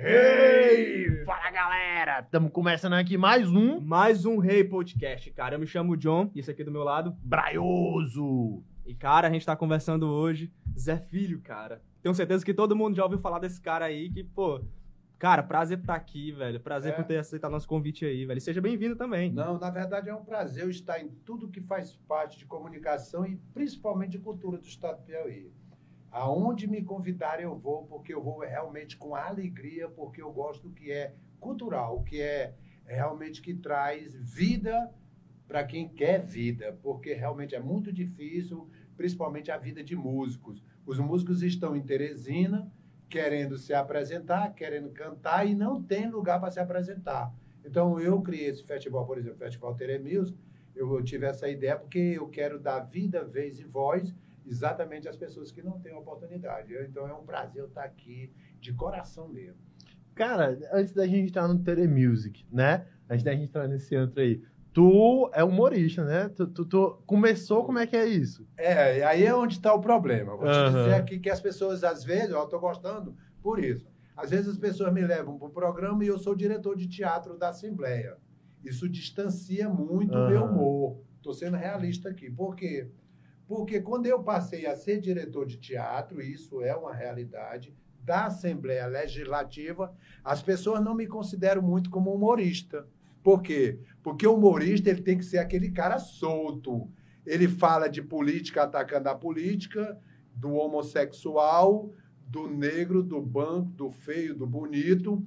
Ei! Fala galera! Estamos começando aqui mais um Mais um Rei Podcast, cara. Eu me chamo John, e esse aqui do meu lado. Braioso! E, cara, a gente tá conversando hoje. Zé Filho, cara. Tenho certeza que todo mundo já ouviu falar desse cara aí, que, pô. Cara, prazer por estar aqui, velho. Prazer É. por ter aceitado nosso convite aí, velho. E Seja bem-vindo também. Não, na verdade é um prazer eu estar em tudo que faz parte de comunicação e principalmente de cultura do Estado do Piauí. Aonde me convidarem eu vou, porque eu vou realmente com alegria, porque eu gosto do que é cultural, que é realmente que traz vida para quem quer vida, porque realmente é muito difícil, principalmente a vida de músicos. Os músicos estão em Teresina, querendo se apresentar, querendo cantar e não tem lugar para se apresentar. Então eu criei esse festival, por exemplo, o Festival Tere. Eu tive essa ideia porque eu quero dar vida, vez e voz exatamente às pessoas que não têm oportunidade. Então é um prazer eu estar aqui de coração mesmo. Cara, antes da gente entrar no Telemusic, né? Antes da gente entrar nesse antro aí, tu é humorista, né? Tu, tu- tu começou, como é que é isso? É, aí é onde está o problema. Vou te Aham. dizer aqui que as pessoas, às vezes, eu estou gostando por isso. Às vezes as pessoas me levam para o programa e eu sou diretor de teatro da Assembleia. Isso distancia muito o meu humor. Estou sendo realista aqui. Por quê? Porque quando eu passei a ser diretor de teatro, isso é uma realidade, da Assembleia Legislativa, as pessoas não me consideram muito como humorista. Por quê? Porque o humorista ele tem que ser aquele cara solto. Ele fala de política atacando a política, do homossexual, do negro, do banco, do feio, do bonito,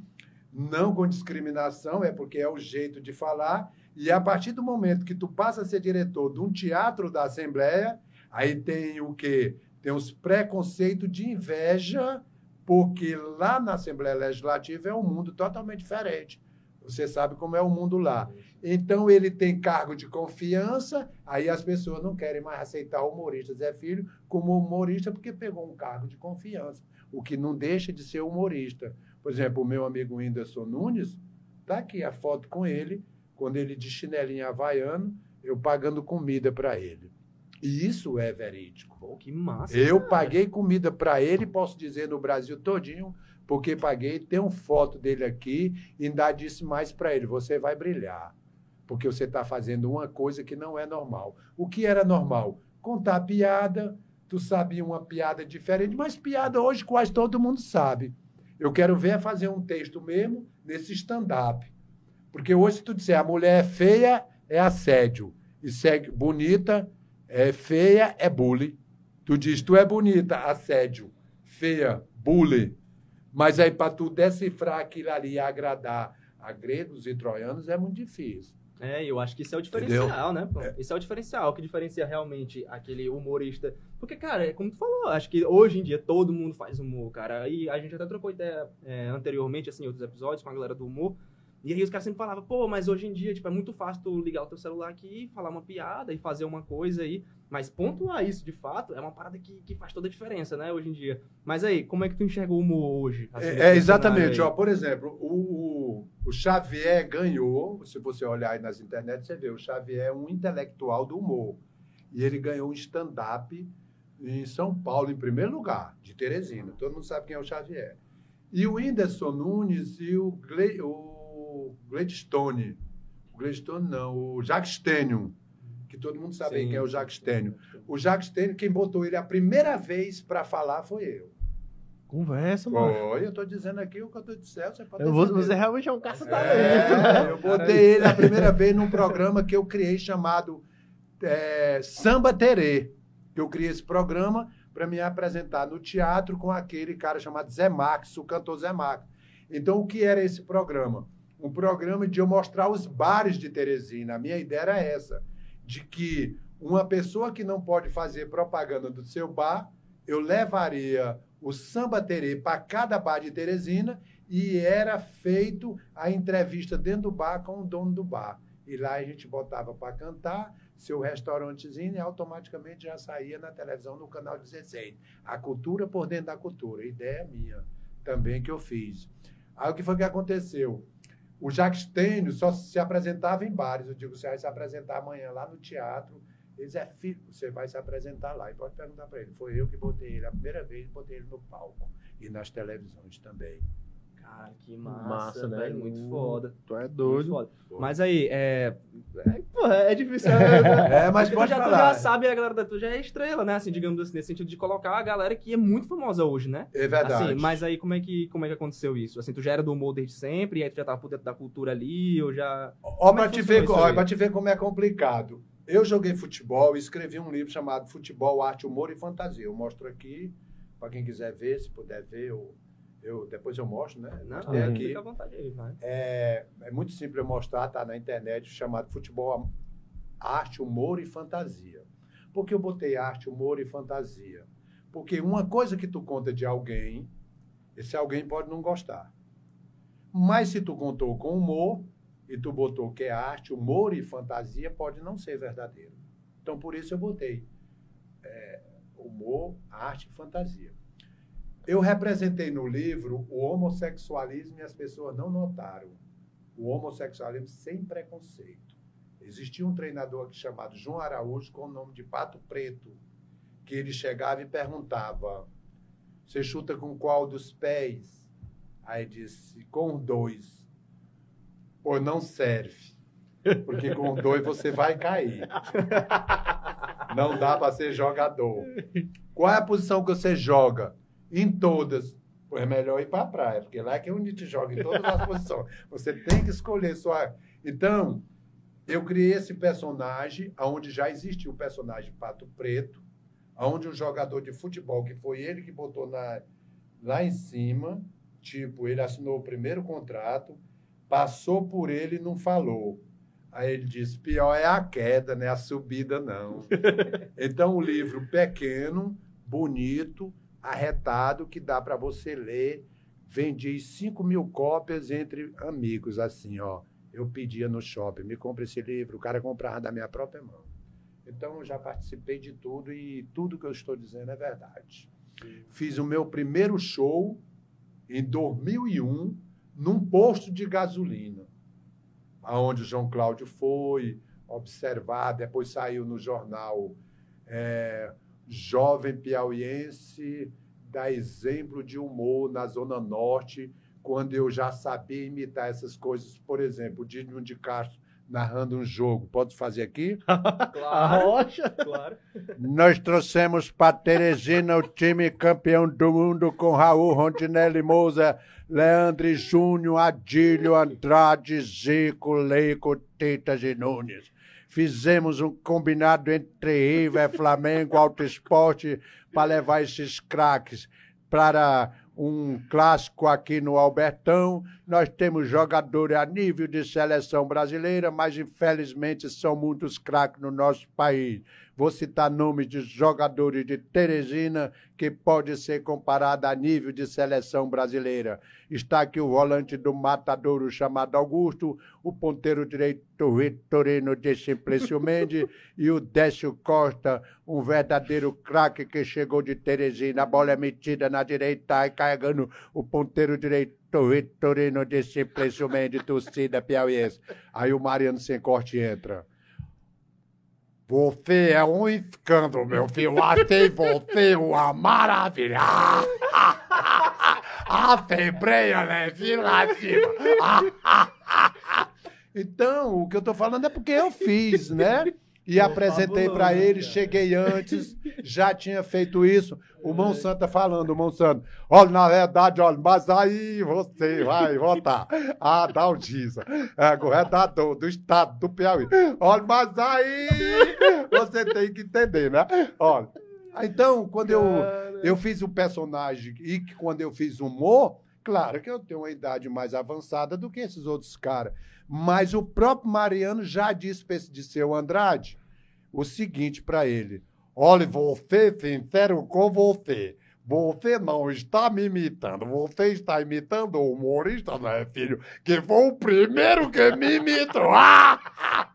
não com discriminação, é porque é o jeito de falar. E a partir do momento que tu passa a ser diretor de um teatro da Assembleia, aí tem o quê? Tem os preconceitos de inveja, porque lá na Assembleia Legislativa é um mundo totalmente diferente. Você sabe como é o mundo lá. Então ele tem cargo de confiança, aí as pessoas não querem mais aceitar o humorista Zé Filho como humorista porque pegou um cargo de confiança, o que não deixa de ser humorista. Por exemplo, o meu amigo Whindersson Nunes, tá aqui a foto com ele, quando ele de chinelinho havaiano, eu pagando comida para ele. E isso é verídico. Pô, que massa. Eu cara. paguei comida para ele, posso dizer, no Brasil todinho, porque paguei. Tem uma foto dele aqui e ainda disse mais para ele: você vai brilhar, porque você está fazendo uma coisa que não é normal. O que era normal? Contar piada, tu sabia uma piada diferente, mas piada hoje quase todo mundo sabe. Eu quero ver fazer um texto mesmo nesse stand-up. Porque hoje, se tu disser a mulher é feia, é assédio. E segue bonita, é feia, é bullying. Tu diz, tu é bonita, assédio. Feia, bullying. Mas aí, para tu decifrar aquilo ali e agradar a gregos e troianos, é muito difícil. É, eu acho que isso é o diferencial, né? pô? Isso é o diferencial, o que diferencia realmente aquele humorista. Porque, cara, é como tu falou, acho que hoje em dia todo mundo faz humor, cara. E a gente até trocou ideia é, anteriormente, assim, em outros episódios com a galera do humor. E aí os caras sempre falavam, pô, mas hoje em dia, tipo, é muito fácil tu ligar o teu celular aqui, falar uma piada e fazer uma coisa aí. Mas pontuar isso, de fato, é uma parada que, que faz toda a diferença, né, hoje em dia. Mas aí, como é que tu enxerga o humor hoje? assim, É, é, exatamente. cenário Ó, aí? por exemplo, o, o, o Xavier ganhou, se você olhar aí nas internet, você vê, o Xavier é um intelectual do humor. E ele ganhou um stand-up em São Paulo, em primeiro lugar, de Teresina. Todo mundo sabe quem é o Xavier. E o Whindersson Nunes e o, Gle, o Gladstone. O Gladstone não, o Jacques Stenium, que todo mundo sabe Sim. quem é o Jacques Stenium. O Jacques Stenium, quem botou ele a primeira vez para falar foi eu. Conversa, mano. Eu estou dizendo aqui o que eu estou dizendo, você pode Eu vou- você realmente é um caça-talento, né? É, eu botei ele a primeira vez num programa que eu criei chamado é, Samba Terê. Que eu criei esse programa para me apresentar no teatro com aquele cara chamado Zé Max, o cantor Zé Max. Então, o que era esse programa? Um programa de eu mostrar os bares de Teresina. A minha ideia era essa, de que uma pessoa que não pode fazer propaganda do seu bar, eu levaria o Samba Terê para cada bar de Teresina e era feito a entrevista dentro do bar com o dono do bar. E lá a gente botava para cantar seu restaurantezinho e automaticamente já saía na televisão no canal 16. A cultura por dentro da cultura. Ideia minha também que eu fiz. Aí o que foi que aconteceu? O Jacques Stênio só se apresentava em bares. Eu digo, você vai se apresentar amanhã lá no teatro. Ele disse, é filho, você vai se apresentar lá. E pode perguntar para ele. Foi eu que botei ele a primeira vez, botei ele no palco. E nas televisões também. Cara, que massa, massa né? Velho, muito foda. Tu é doido. Mas aí, é. É, porra, é difícil. é, mas pode tu já, falar. Tu já sabe, a galera da tu já é estrela, né? Assim, digamos assim, nesse sentido de colocar a galera que é muito famosa hoje, né? É verdade. Assim, mas aí, como é, que, como é que aconteceu isso? Assim, tu já era do humor desde sempre, e aí tu já tava por dentro da cultura ali, ou já. Ó, pra, é te ver, ó, pra te ver como é complicado. Eu joguei futebol e escrevi um livro chamado Futebol, Arte, Humor e Fantasia. Eu mostro aqui, para quem quiser ver, se puder ver, eu eu, depois eu mostro, né? Não, aqui. Fica à vontade aí, vai. É, é muito simples eu mostrar, tá na internet, chamado Futebol Arte, Humor e Fantasia. Por que eu botei arte, humor e fantasia? Porque uma coisa que tu conta de alguém, esse alguém pode não gostar. Mas se tu contou com humor e tu botou que é arte, humor e fantasia, pode não ser verdadeiro. Então, por isso eu botei é, humor, arte e fantasia. Eu representei no livro o homossexualismo e as pessoas não notaram. O homossexualismo sem preconceito. Existia um treinador aqui chamado João Araújo, com o nome de Pato Preto, que ele chegava e perguntava: Você chuta com qual dos pés? Aí disse: Com dois. Pô, não serve. Porque com dois você vai cair. Não dá para ser jogador. Qual é a posição que você joga? Em todas. é melhor ir para a praia, porque lá é que é onde te joga em todas as posições. Você tem que escolher sua. Então, eu criei esse personagem, onde já existe o personagem Pato Preto, onde um jogador de futebol, que foi ele que botou na, lá em cima, tipo, ele assinou o primeiro contrato, passou por ele e não falou. Aí ele disse: pior é a queda, né? A subida não. então, o livro pequeno, bonito, arretado que dá para você ler. Vendi 5 mil cópias entre amigos, assim, ó. Eu pedia no shopping, me compra esse livro, o cara comprava da minha própria mão. Então, eu já participei de tudo e tudo que eu estou dizendo é verdade. Fiz o meu primeiro show em 2001 num posto de gasolina, aonde o João Cláudio foi observar, depois saiu no jornal é, jovem piauiense, dá exemplo de humor na Zona Norte, quando eu já sabia imitar essas coisas. Por exemplo, o Dino de Castro narrando um jogo. Pode fazer aqui? Claro. Rocha. Claro. Nós trouxemos para Teresina o time campeão do mundo com Raul, Rondinelli Moza, Leandro Júnior, Adílio, Andrade, Zico, Leico, Tita e Nunes. Fizemos um combinado entre River, Flamengo, Alto Esporte para levar esses craques para um clássico aqui no Albertão. Nós temos jogadores a nível de seleção brasileira, mas infelizmente são muitos craques no nosso país. Vou citar nomes de jogadores de Teresina que pode ser comparado a nível de seleção brasileira. Está aqui o volante do Matadouro chamado Augusto, o ponteiro direito Vitorino de Simplício Mendes e o Décio Costa, um verdadeiro craque que chegou de Teresina. A bola é metida na direita e carregando o ponteiro direito Vitorino de Simplício Mendes, torcida piauiense. Aí o Mariano Sem Corte entra. Você é um escândalo, meu filho. Achei você uma maravilha. Assembleia Legislativa. então, o que eu estou falando é porque eu fiz, né? E apresentei para ele, cheguei antes, já tinha feito isso. O Monsanto tá falando, o Monsanto. Olha, na verdade, olha, mas aí você vai votar. Ah, o Giza, é governador do estado do Piauí. Olha, mas aí você tem que entender, né? Olha, então, quando eu, eu fiz o personagem e que quando eu fiz humor, claro que eu tenho uma idade mais avançada do que esses outros caras. Mas o próprio Mariano já disse para esse Disseu Andrade o seguinte para ele: olha, você sincero com você. Você não está me imitando, você está imitando o humorista, né, filho? Que foi o primeiro que me imitou.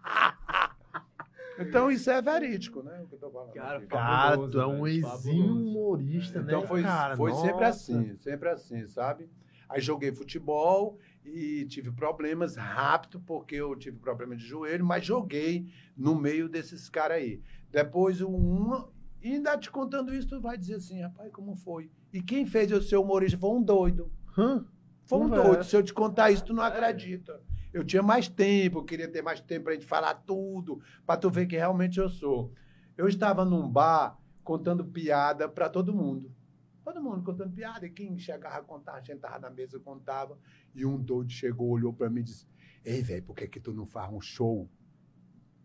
Então isso é verídico, né? O que eu tô falando. Cara, cara tu é um ex-humorista, humorista né? Então foi, cara? foi sempre assim, sempre assim, sabe? Aí joguei futebol e tive problemas rápido, porque eu tive problema de joelho, mas joguei no meio desses caras aí. Depois, um, e ainda te contando isso, tu vai dizer assim, rapaz, como foi? E quem fez eu ser humorista foi um doido. Hã? Foi um doido. Se eu te contar isso, tu não acredita. Eu tinha mais tempo, eu queria ter mais tempo pra gente falar tudo, pra tu ver que realmente eu sou. Eu estava num bar contando piada para todo mundo. Todo mundo contando piada, e quem chegava a contar, a gente tava na mesa contava. E um doido chegou, olhou para mim e disse: Ei, velho, por que, que tu não faz um show?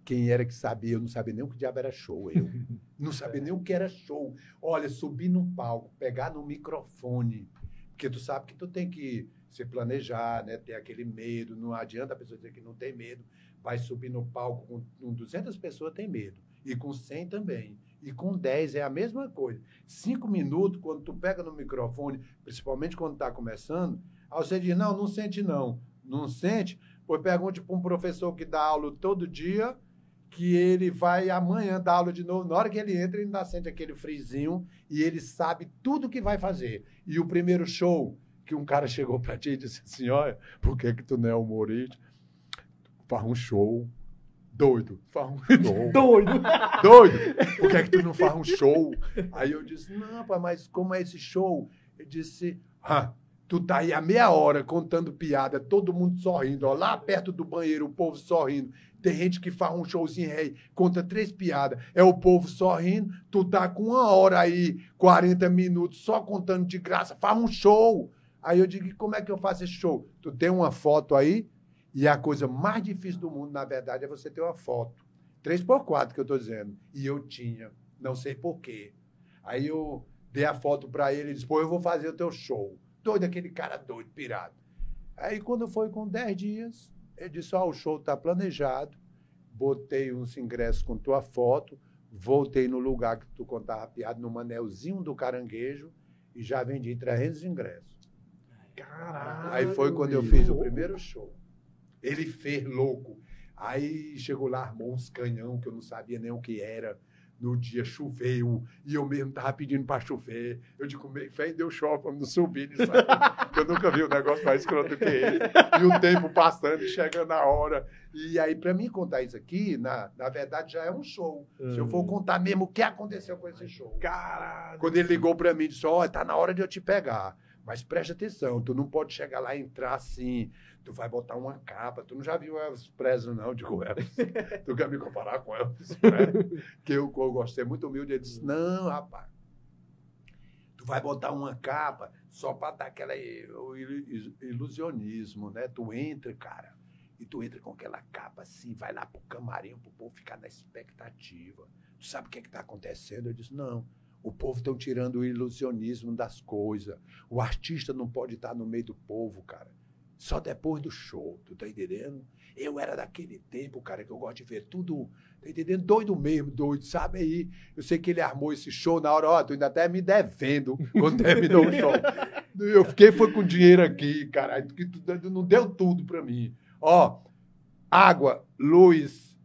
Quem era que sabia? Eu não sabia nem o que diabo era show. Eu não sabia nem o que era show. Olha, subir num palco, pegar no microfone, porque tu sabe que tu tem que se planejar, né? Ter aquele medo. Não adianta a pessoa dizer que não tem medo. Vai subir no palco com 200 pessoas, tem medo. E com 100 também. E com 10 é a mesma coisa. Cinco minutos, quando tu pega no microfone, principalmente quando está começando, aí você diz, não, não sente não. Não sente? Pois pergunte para um professor que dá aula todo dia, que ele vai amanhã dar aula de novo. Na hora que ele entra, ele ainda sente aquele frizinho e ele sabe tudo que vai fazer. E o primeiro show que um cara chegou para ti e disse assim, olha, por que que tu não é humorista? Faz um show Doido, faz um show. Doido. Doido. Por que é que tu não faz um show? Aí eu disse, não, pai, mas como é esse show? Ele disse, ah, tu tá aí há meia hora contando piada, todo mundo sorrindo, ó, lá perto do banheiro, o povo sorrindo. Tem gente que faz um showzinho aí, conta três piadas, é o povo sorrindo, tu tá com uma hora aí, 40 minutos, só contando de graça, faz um show. Aí eu digo, como é que eu faço esse show? Tu tem uma foto aí? E a coisa mais difícil do mundo, na verdade, é você ter uma foto. 3x4 que eu estou dizendo. E eu tinha, não sei porquê. Aí eu dei a foto para ele e disse: pô, eu vou fazer o teu show. Doido, aquele cara doido, pirado. Aí quando foi com 10 dias, ele disse: ó, oh, o show está planejado. Botei uns ingressos com tua foto. Voltei no lugar que tu contava piada, no manelzinho do caranguejo, e já vendi 300 ingressos. Caralho! Aí foi quando eu fiz o primeiro show. Ele fez louco. Aí chegou lá, armou uns canhão que eu não sabia nem o que era. No dia choveu e eu mesmo tava pedindo para chover. Eu digo, fé, deu choque para não subir nisso eu nunca vi um negócio mais escroto que ele. E o tempo passando, chegando a hora. E aí, para mim contar isso aqui, na, na verdade, já é um show. Se eu for hum. contar mesmo o que aconteceu com esse show. Caralho. Quando ele ligou para mim e disse: Ó, oh, tá na hora de eu te pegar. Mas preste atenção, tu não pode chegar lá e entrar assim, tu vai botar uma capa. Tu não já viu Elvis Presley, não? Digo, Elvis, tu quer me comparar com Elvis Presley? que eu, eu gostei muito humilde. Ele disse, não, rapaz, tu vai botar uma capa só para dar aquela ilusionismo, né? Tu entra, cara, e tu entra com aquela capa assim, vai lá pro camarim, pro povo ficar na expectativa. Tu sabe o que é que tá acontecendo? Eu disse, não. O povo estão tirando o ilusionismo das coisas. O artista não pode estar no meio do povo, cara. Só depois do show, tu tá entendendo? Eu era daquele tempo, cara, que eu gosto de ver tudo, tá entendendo? Doido mesmo, doido, sabe aí? Eu sei que ele armou esse show na hora, ó, tu ainda até me devendo quando terminou o show. Eu fiquei, foi com dinheiro aqui, cara, não deu tudo pra mim. Ó, água, luz,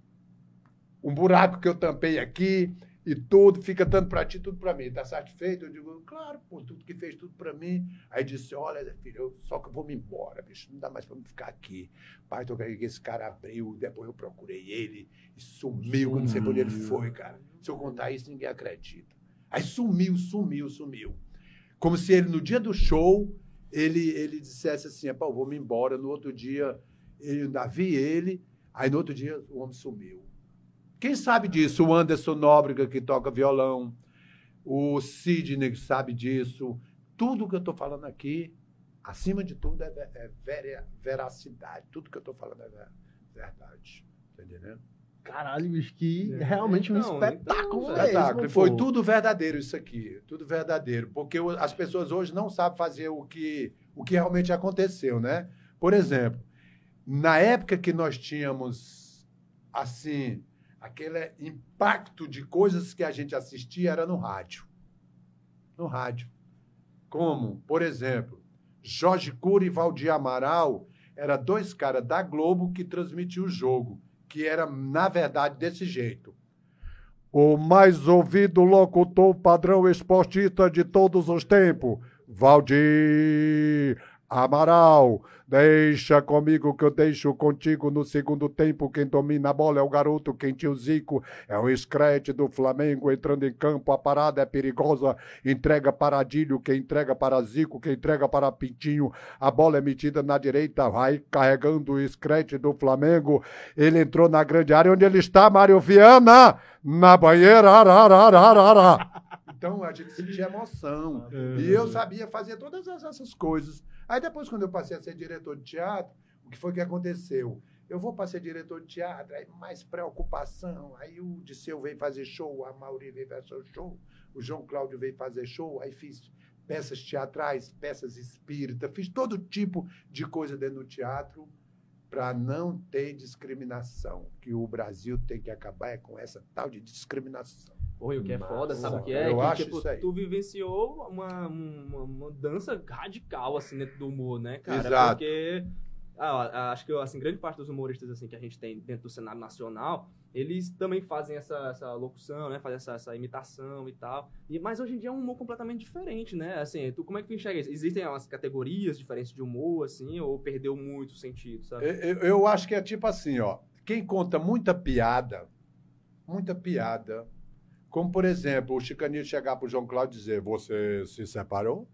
um buraco que eu tampei aqui, e tudo, fica dando para ti, tudo para mim. Tá satisfeito? Eu digo, claro, pô, tudo que fez tudo para mim. Aí disse, olha, filho, eu, só que eu vou me embora, bicho, não dá mais para me ficar aqui. Pai, tô querendo que esse cara abriu, depois eu procurei ele e sumiu, sei por onde ele foi, cara. Se eu contar isso, ninguém acredita. Aí sumiu, sumiu, sumiu. Como se ele, no dia do show, ele, ele dissesse assim, pô, vou me embora. No outro dia, eu ainda vi ele, aí no outro dia o homem sumiu. Quem sabe disso? O Anderson Nóbrega, que toca violão, o Sidney, que sabe disso. Tudo que eu estou falando aqui, acima de tudo, é, é ver, veracidade. Tudo que eu estou falando é verdade. Tá entendendo? Caralho, bicho, que é, realmente um então, espetáculo. Então, é espetáculo. Foi tudo verdadeiro isso aqui. Tudo verdadeiro. Porque as pessoas hoje não sabem fazer o que, o que realmente aconteceu, né? Por exemplo, na época que nós tínhamos, assim, aquele impacto de coisas que a gente assistia era no rádio. No rádio. Como, por exemplo, Jorge Cura e Valdir Amaral eram dois caras da Globo que transmitiam o jogo, que era, na verdade, desse jeito. O mais ouvido locutor padrão esportista de todos os tempos, Valdir Amaral, deixa comigo que eu deixo contigo no segundo tempo. Quem domina a bola é o garoto, quem tinha o Zico é o escrete do Flamengo entrando em campo. A parada é perigosa, entrega para quem entrega para Zico, quem entrega para Pintinho. A bola é metida na direita, vai carregando o escrete do Flamengo. Ele entrou na grande área onde ele está, Mário Viana, na banheira. Ararararara. Então a gente sentia emoção. E eu sabia fazer todas essas coisas. Aí depois, quando eu passei a ser diretor de teatro, o que foi que aconteceu? Eu vou para ser diretor de teatro, aí mais preocupação. Aí o Disseu veio fazer show, a Mauri veio fazer show, o João Cláudio veio fazer show, aí fiz peças teatrais, peças espíritas, fiz todo tipo de coisa dentro do teatro para não ter discriminação. Que o Brasil tem que acabar é com essa tal de discriminação. Oi, o que é foda, sabe o que é? Eu que, acho tipo, isso aí. tu vivenciou uma, uma, uma mudança radical, assim, dentro do humor, né, cara? Exato. Porque ah, acho que, assim, grande parte dos humoristas, assim, que a gente tem dentro do cenário nacional, eles também fazem essa, essa locução, né? Fazem essa, essa imitação e tal. E, mas hoje em dia é um humor completamente diferente, né? Assim, tu, como é que tu enxerga isso? Existem umas categorias diferentes de humor, assim, ou perdeu muito o sentido, sabe? Eu, eu acho que é tipo assim, ó. Quem conta muita piada, muita piada, como por exemplo, o Chicaninho chegar pro João Cláudio e dizer: Você se separou?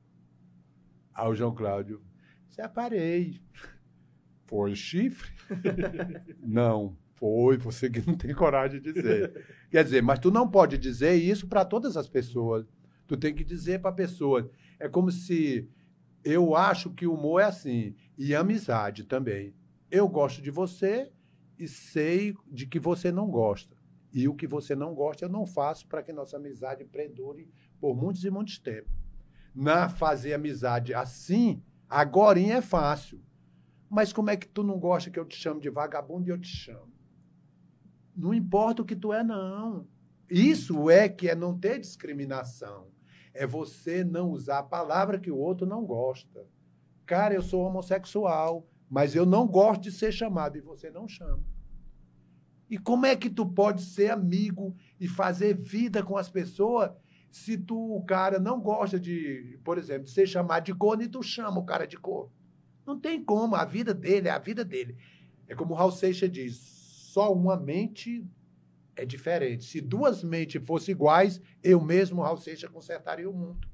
Aí o João Cláudio, separei. Foi chifre? não, foi, você que não tem coragem de dizer. Quer dizer, mas tu não pode dizer isso para todas as pessoas. Tu tem que dizer para a pessoa. É como se eu acho que o humor é assim, e amizade também. Eu gosto de você e sei de que você não gosta. E o que você não gosta, eu não faço para que nossa amizade perdure por muitos e muitos tempos. Na fazer amizade assim, agora é fácil. Mas como é que tu não gosta que eu te chame de vagabundo e eu te chamo? Não importa o que tu é, não. Isso é que é não ter discriminação. É você não usar a palavra que o outro não gosta. Cara, eu sou homossexual, mas eu não gosto de ser chamado e você não chama. E como é que tu pode ser amigo e fazer vida com as pessoas se tu, o cara não gosta de, por exemplo, ser chamado de corno e tu chama o cara de corno? Não tem como, a vida dele é a vida dele. É como o Raul Seixas diz, só uma mente é diferente. Se duas mentes fossem iguais, eu mesmo, Raul Seixas, consertaria o mundo.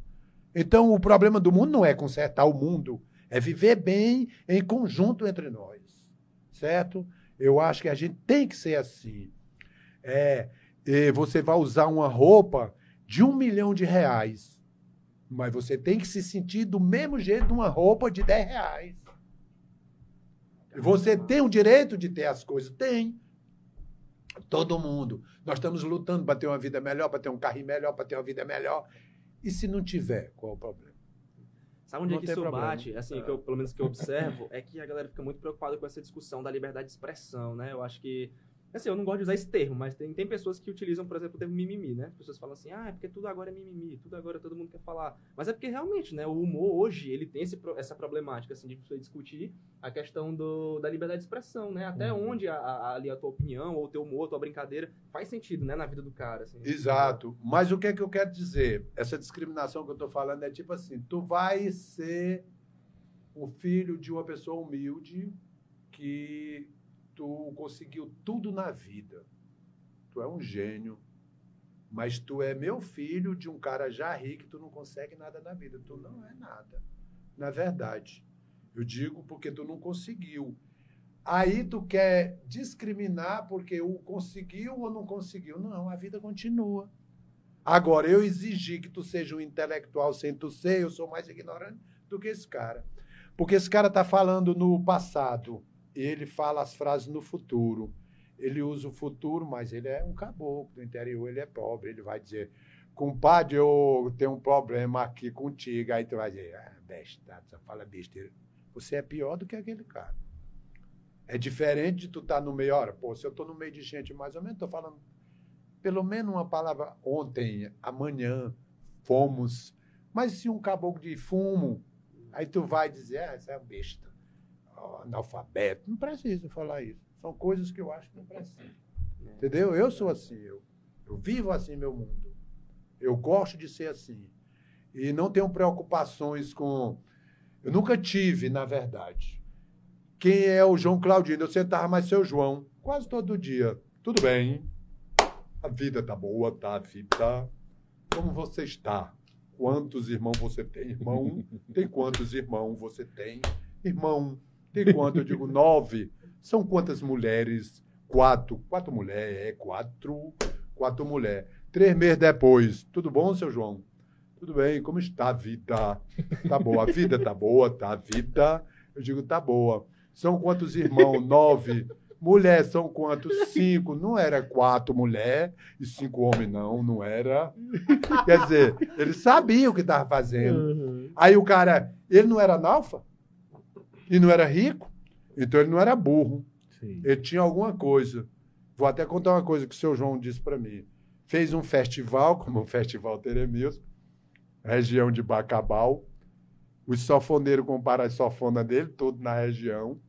Então, o problema do mundo não é consertar o mundo, é viver bem em conjunto entre nós. Certo? Eu acho que a gente tem que ser assim. É, você vai usar uma roupa de um milhão de reais, mas você tem que se sentir do mesmo jeito de uma roupa de 10 reais. Você tem o direito de ter as coisas? Tem. Todo mundo. Nós estamos lutando para ter uma vida melhor, para ter um carrinho melhor, para ter uma vida melhor. E se não tiver, qual é o problema? Sabe onde Não é que isso problema. bate? Assim, que eu, pelo menos que eu observo, é que a galera fica muito preocupada com essa discussão da liberdade de expressão, né? Eu acho que. Assim, eu não gosto de usar esse termo, mas tem, tem pessoas que utilizam, por exemplo, o termo mimimi, né? As pessoas falam assim, ah, é porque tudo agora é mimimi, tudo agora todo mundo quer falar. Mas é porque realmente, né, o humor hoje, ele tem esse, essa problemática, assim, de você discutir a questão do, da liberdade de expressão, né? Até onde a, a, ali a tua opinião, ou o teu humor, a tua brincadeira, faz sentido, né, na vida do cara, assim. Exato. Mas o que é que eu quero dizer? Essa discriminação que eu estou falando é tipo assim: tu vai ser o filho de uma pessoa humilde que tu conseguiu tudo na vida. Tu é um gênio. Mas tu é meu filho de um cara já rico, tu não consegue nada na vida. Tu não é nada. Na verdade. Eu digo porque tu não conseguiu. Aí tu quer discriminar porque o conseguiu ou não conseguiu. Não, a vida continua. Agora, eu exigi que tu seja um intelectual sem tu ser, eu sou mais ignorante do que esse cara. Porque esse cara está falando no passado ele fala as frases no futuro. Ele usa o futuro, mas ele é um caboclo do interior, ele é pobre. Ele vai dizer, compadre, eu tenho um problema aqui contigo. Aí tu vai dizer, ah, besta, só fala besteira. Você é pior do que aquele cara. É diferente de tu estar no meio. Ora, pô, se eu estou no meio de gente mais ou menos, estou falando pelo menos uma palavra ontem, amanhã, fomos. Mas se um caboclo de fumo, aí tu vai dizer, ah, é um besta, analfabeto. Não precisa falar isso. São coisas que eu acho que não precisa. Entendeu? Eu sou assim, eu, eu vivo assim meu mundo. Eu gosto de ser assim. E não tenho preocupações com. Eu nunca tive, na verdade. Quem é o João Claudino? Eu sentava mais seu João, quase todo dia. Tudo bem? A vida tá boa, tá? A vida. Como você está? Quantos irmãos você tem? Irmão, tem quantos irmãos você tem? Irmão, tem quanto? Eu digo nove. São quantas mulheres? Quatro. Quatro mulheres, é quatro. Quatro mulheres. Três meses depois. Tudo bom, seu João? Tudo bem, como está a vida? Tá boa, a vida tá boa, tá a vida. Eu digo, tá boa. São quantos irmãos? Nove. Mulher são quantos? Cinco. Não era quatro mulher e cinco homens, não. Não era. Quer dizer, ele sabia o que estava fazendo. Uhum. Aí o cara, ele não era analfa e não era rico, então ele não era burro. Sim. Ele tinha alguma coisa. Vou até contar uma coisa que o seu João disse para mim. Fez um festival, como o Festival Teremilson, região de Bacabal. Os sofoneiros comparam a sofona dele, todo na região.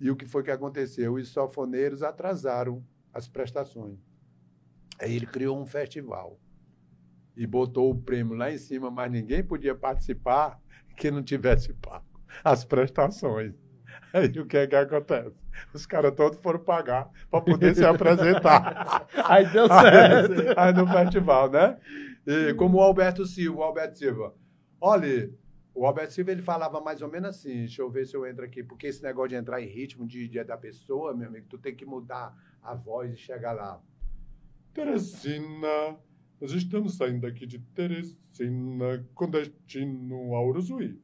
E o que foi que aconteceu? Os sofoneiros atrasaram as prestações. Aí ele criou um festival e botou o prêmio lá em cima, mas ninguém podia participar que não tivesse pago as prestações. Aí o que é que acontece? Os caras todos foram pagar para poder se apresentar. aí deu certo. Aí, aí, no festival, né? E como o Alberto Silva, o Alberto Silva. Olha, o Alberto Silva ele falava mais ou menos assim, deixa eu ver se eu entro aqui, porque esse negócio de entrar em ritmo de dia da pessoa, meu amigo, tu tem que mudar a voz e chegar lá. Teresina, nós estamos saindo aqui de Teresina com destino ao Uruzuí.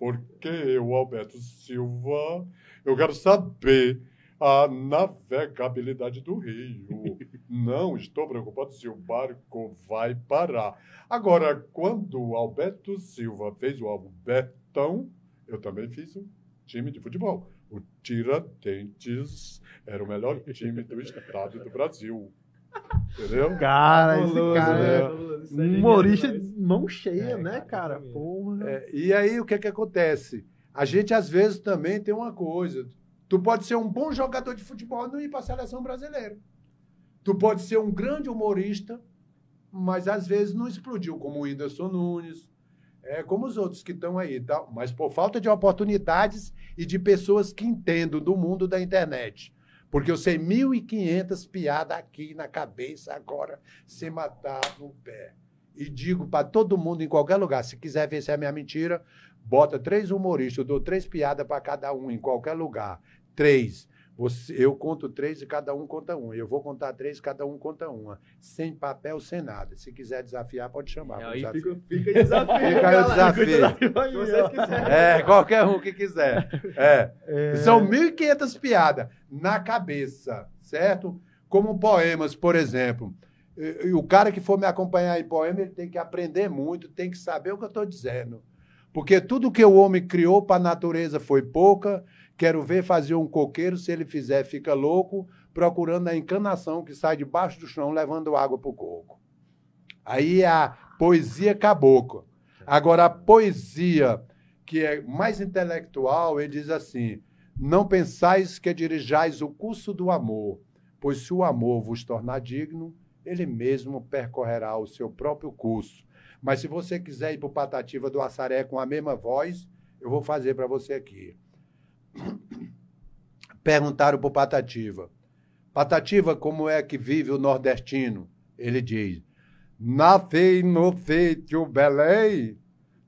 Porque eu, Alberto Silva, eu quero saber a navegabilidade do rio. Não estou preocupado se o barco vai parar. Agora, quando o Alberto Silva fez o Albertão, eu também fiz um time de futebol. O Tiradentes era o melhor time do estado do Brasil. Entendeu? Cara, esse cara é, é humorista de mão cheia, é, né, cara? Porra. É, e aí, o que é que acontece? A gente, às vezes, também tem uma coisa. Tu pode ser um bom jogador de futebol e não ir para a seleção brasileira. Tu pode ser um grande humorista, mas às vezes não explodiu, como o Whindersson Nunes, é, como os outros que estão aí. Tá? Mas por falta de oportunidades e de pessoas que entendam do mundo da internet. Porque eu sei 1.500 piadas aqui na cabeça agora, sem matar no pé. E digo para todo mundo em qualquer lugar, se quiser ver se é minha mentira, bota três humoristas, eu dou três piadas para cada um em qualquer lugar. Três. Você, eu conto três e cada um conta uma. Eu vou contar três e cada um conta uma. Sem papel, sem nada. Se quiser desafiar, pode chamar. É, aí fica, fica desafio. Fica aí o desafio. desafio aí, Se vocês quiserem. É, qualquer um que quiser. É. é. São 1.500 piadas na cabeça, certo? Como poemas, por exemplo. E, o cara que for me acompanhar em poema, ele tem que aprender muito, tem que saber o que eu estou dizendo. Porque tudo que o homem criou para a natureza foi pouca, Quero ver fazer um coqueiro, se ele fizer, fica louco, procurando a encanação que sai debaixo do chão, levando água para o coco. Aí a poesia cabocla. Agora, a poesia que é mais intelectual, ele diz assim: Não pensais que dirijais o curso do amor, pois se o amor vos tornar digno, ele mesmo percorrerá o seu próprio curso. Mas se você quiser ir para o Patativa do Assaré com a mesma voz, eu vou fazer para você aqui. Perguntaram para o Patativa. Patativa, como é que vive o nordestino? Ele diz: Nasci no sítio Belém,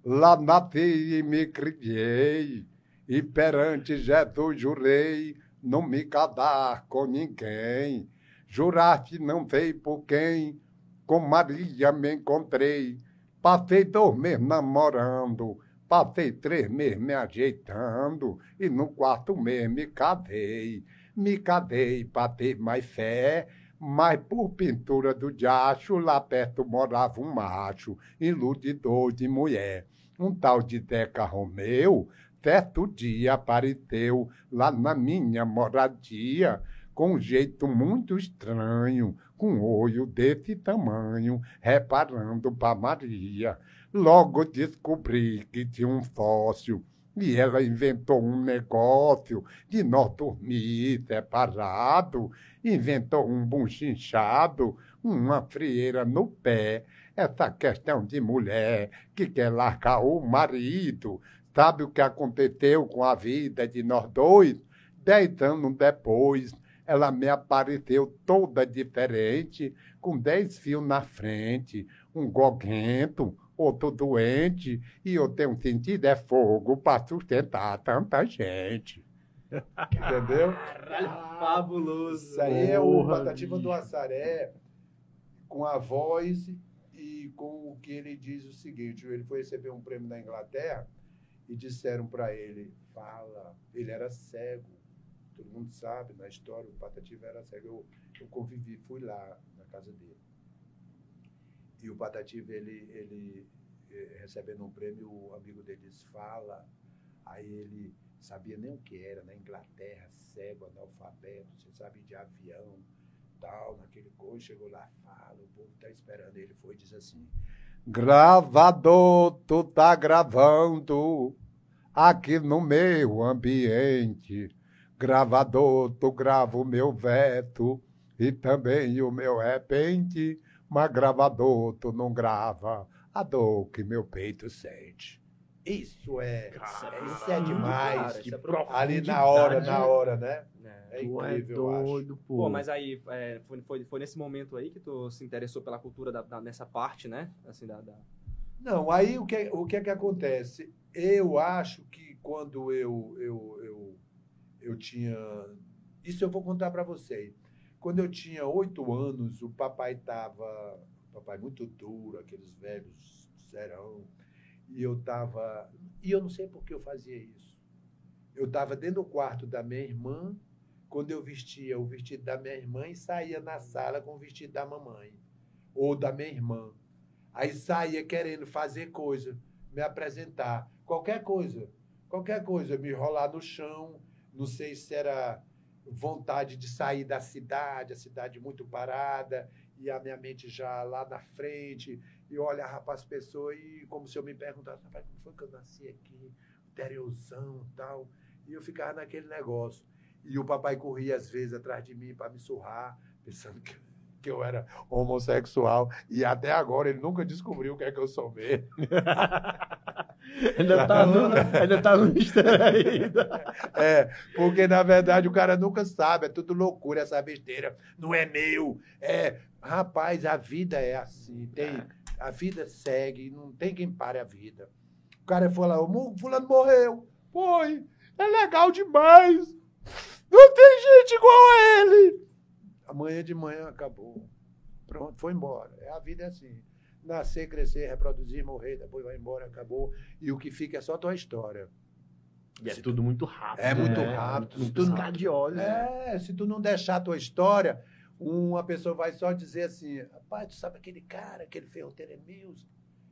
lá nasci e me criei, e perante Jesus jurei não me casar com ninguém. Juraste não sei por quem, com Maria me encontrei, passei meses namorando, Passei três meses me ajeitando e no quarto mês me casei. Me casei para ter mais fé, mas por pintura do diacho, lá perto morava um macho, iludidor de mulher. Um tal de Deca Romeu, certo dia apareceu lá na minha moradia, com um jeito muito estranho, com um olho desse tamanho, reparando para Maria. Logo descobri que tinha um sócio e ela inventou um negócio de nós dormir separado, inventou um bunchinchado, uma frieira no pé. Essa questão de mulher que quer largar o marido, Sabe o que aconteceu com a vida de nós dois? Dez anos depois, ela me apareceu toda diferente, com dez fios na frente, um goguento, outro doente, e eu tenho sentido é fogo para sustentar tanta gente. Entendeu? Caralho, fabuloso. Isso aí é o Patativa do Assaré com a voz e com o que ele diz o seguinte: ele foi receber um prêmio na Inglaterra e disseram para ele: fala. Ele era cego. Todo mundo sabe, na história, o Patativa era cego. Eu, eu convivi, fui lá na casa dele. E o Patativa, ele, ele eh, recebendo um prêmio, o amigo dele diz: fala. Aí ele sabia nem o que era, na Inglaterra, cego, analfabeto, você sabe de avião, tal, naquele coisa, chegou lá, fala, o povo tá esperando, ele foi e diz assim, Gravador, tu tá gravando aqui no meu ambiente. Gravador, tu grava o meu veto e também o meu repente, mas gravador, tu não grava a dor que meu peito sente. isso é, Cara, isso é demais, cara, isso é ali na hora, profundidade. na hora, né? É. É é incrível, eu acho. doido, pô. Pô, mas aí, é, foi, foi, foi nesse momento aí que tu se interessou pela cultura da, da- nessa parte, né? Assim, da... da- Não, aí o que, o que é que acontece? Eu acho que quando eu, eu, eu, eu tinha. Isso eu vou contar para vocês. Quando eu tinha oito anos, o papai estava. Papai muito duro, aqueles velhos serão. E eu estava. E eu não sei por que eu fazia isso. Eu estava dentro do quarto da minha irmã, quando eu vestia o vestido da minha irmã e saía na sala com o vestido da mamãe ou da minha irmã. Aí saía querendo fazer coisa, me apresentar, qualquer coisa, qualquer coisa, me rolar no chão, não sei se era vontade de sair da cidade, a cidade muito parada, e a minha mente já lá na frente, e olhar para as pessoas, e como se eu me perguntasse, rapaz, como foi que eu nasci aqui, interiorzão tal, e eu ficava naquele negócio. E o papai corria às vezes atrás de mim para me surrar, pensando que, que eu era homossexual, e até agora ele nunca descobriu o que é que eu sou mesmo. ainda, tá no, ainda tá no mistério ainda. É, porque na verdade o cara nunca sabe, é tudo loucura essa besteira. Não é meu. É, rapaz, a vida é assim, tem, a vida segue, não tem quem pare a vida. O cara fala, o fulano morreu. Foi, é legal demais. Não tem gente igual a ele. Amanhã de manhã acabou. Pronto, foi embora. É, A vida é assim. Nascer, crescer, reproduzir, morrer, depois vai embora, acabou. E o que fica é só tua história. E é tudo muito rápido. É muito né? rápido. Muito Tudo- piscar de olhos. né? É, se tu não deixar a tua história, uma pessoa vai só dizer assim, rapaz, tu sabe aquele cara, aquele ferroteiro é Music?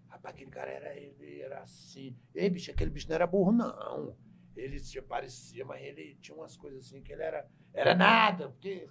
Rapaz, aquele cara era, ele era assim. Ei, bicho, aquele bicho não era burro, não. Ele se parecia, mas ele tinha umas coisas assim que ele era. Era nada, porque.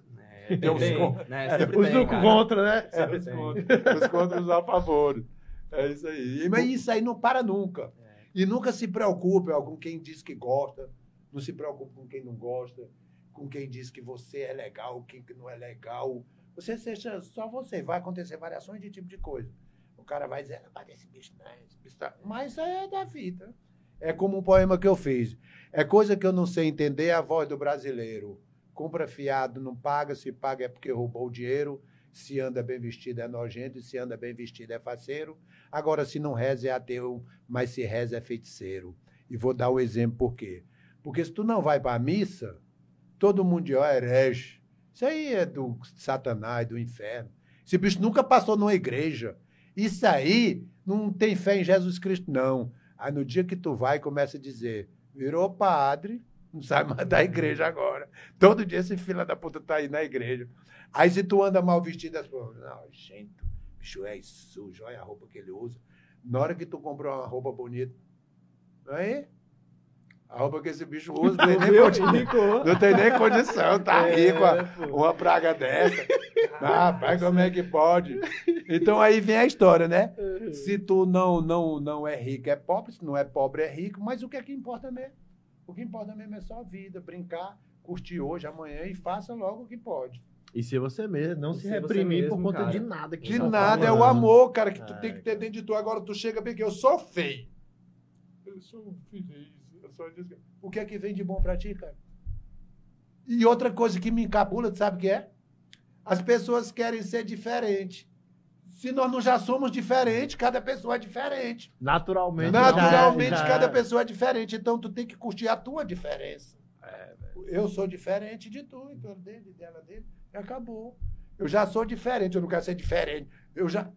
É, Tem uns tem, con- né? Os tem, contra, né? É, os, tem. contras, os contras a favor. É isso aí. E- Mas isso aí não para nunca. É. E nunca se preocupe ó, com quem diz que gosta, não se preocupe com quem não gosta, com quem diz que você é legal, quem que não é legal. Você seja só você, vai acontecer variações de tipo de coisa. O cara vai dizer, ah, esse bicho não é, esse bicho tá... Mas isso aí é da vida. É como um poema que eu fiz. É coisa que eu não sei entender, é a voz do brasileiro. Compra fiado, não paga, se paga é porque roubou o dinheiro. Se anda bem vestido é nojento, se anda bem vestido é faceiro. Agora, se não reza é ateu, mas se reza é feiticeiro. E vou dar o exemplo por quê. Porque se tu não vai para a missa, todo mundo ó, herege. Isso aí é do satanás, do inferno. Esse bicho nunca passou numa igreja. Isso aí não tem fé em Jesus Cristo, não. Aí no dia que tu vai, começa a dizer, virou padre, não sabe mais da igreja agora. Todo dia esse filho da puta tá aí na igreja. Aí se tu anda mal vestido, as pessoas, não, gente, bicho é sujo, olha a roupa que ele usa. Na hora que tu comprou uma roupa bonita, aí, a roupa que esse bicho usa, não tem nem, Viu? condi- Ficou. não tem nem condição, tá É, rico, pô. uma praga dessa. Ah, Rapaz, como é que pode? Então aí vem a história, né? Se tu não, não, não é rico, é pobre. Se não é pobre, é rico. Mas o que é que importa mesmo? O que importa mesmo é só a vida, brincar, curtir hoje, amanhã e faça logo o que pode. E ser você mesmo, não E se reprimir por mesmo, conta cara. de nada. Que De estão nada, é o falando. amor, cara, que tu É, tem que ter dentro de tu. Agora tu chega bem que eu sou feio. eu sou feliz. Eu sou o que é que vem de bom pra ti, cara? E outra coisa que me encabula, sabe o que é? As pessoas querem ser diferentes. Se nós não já somos diferentes, cada pessoa é diferente. Naturalmente. Naturalmente, já, já... cada pessoa é diferente. Então, tu tem que curtir a tua diferença. É, eu sou diferente de tu, então dele, dela, dele. E acabou. Eu já sou diferente, eu não quero ser diferente. Eu já,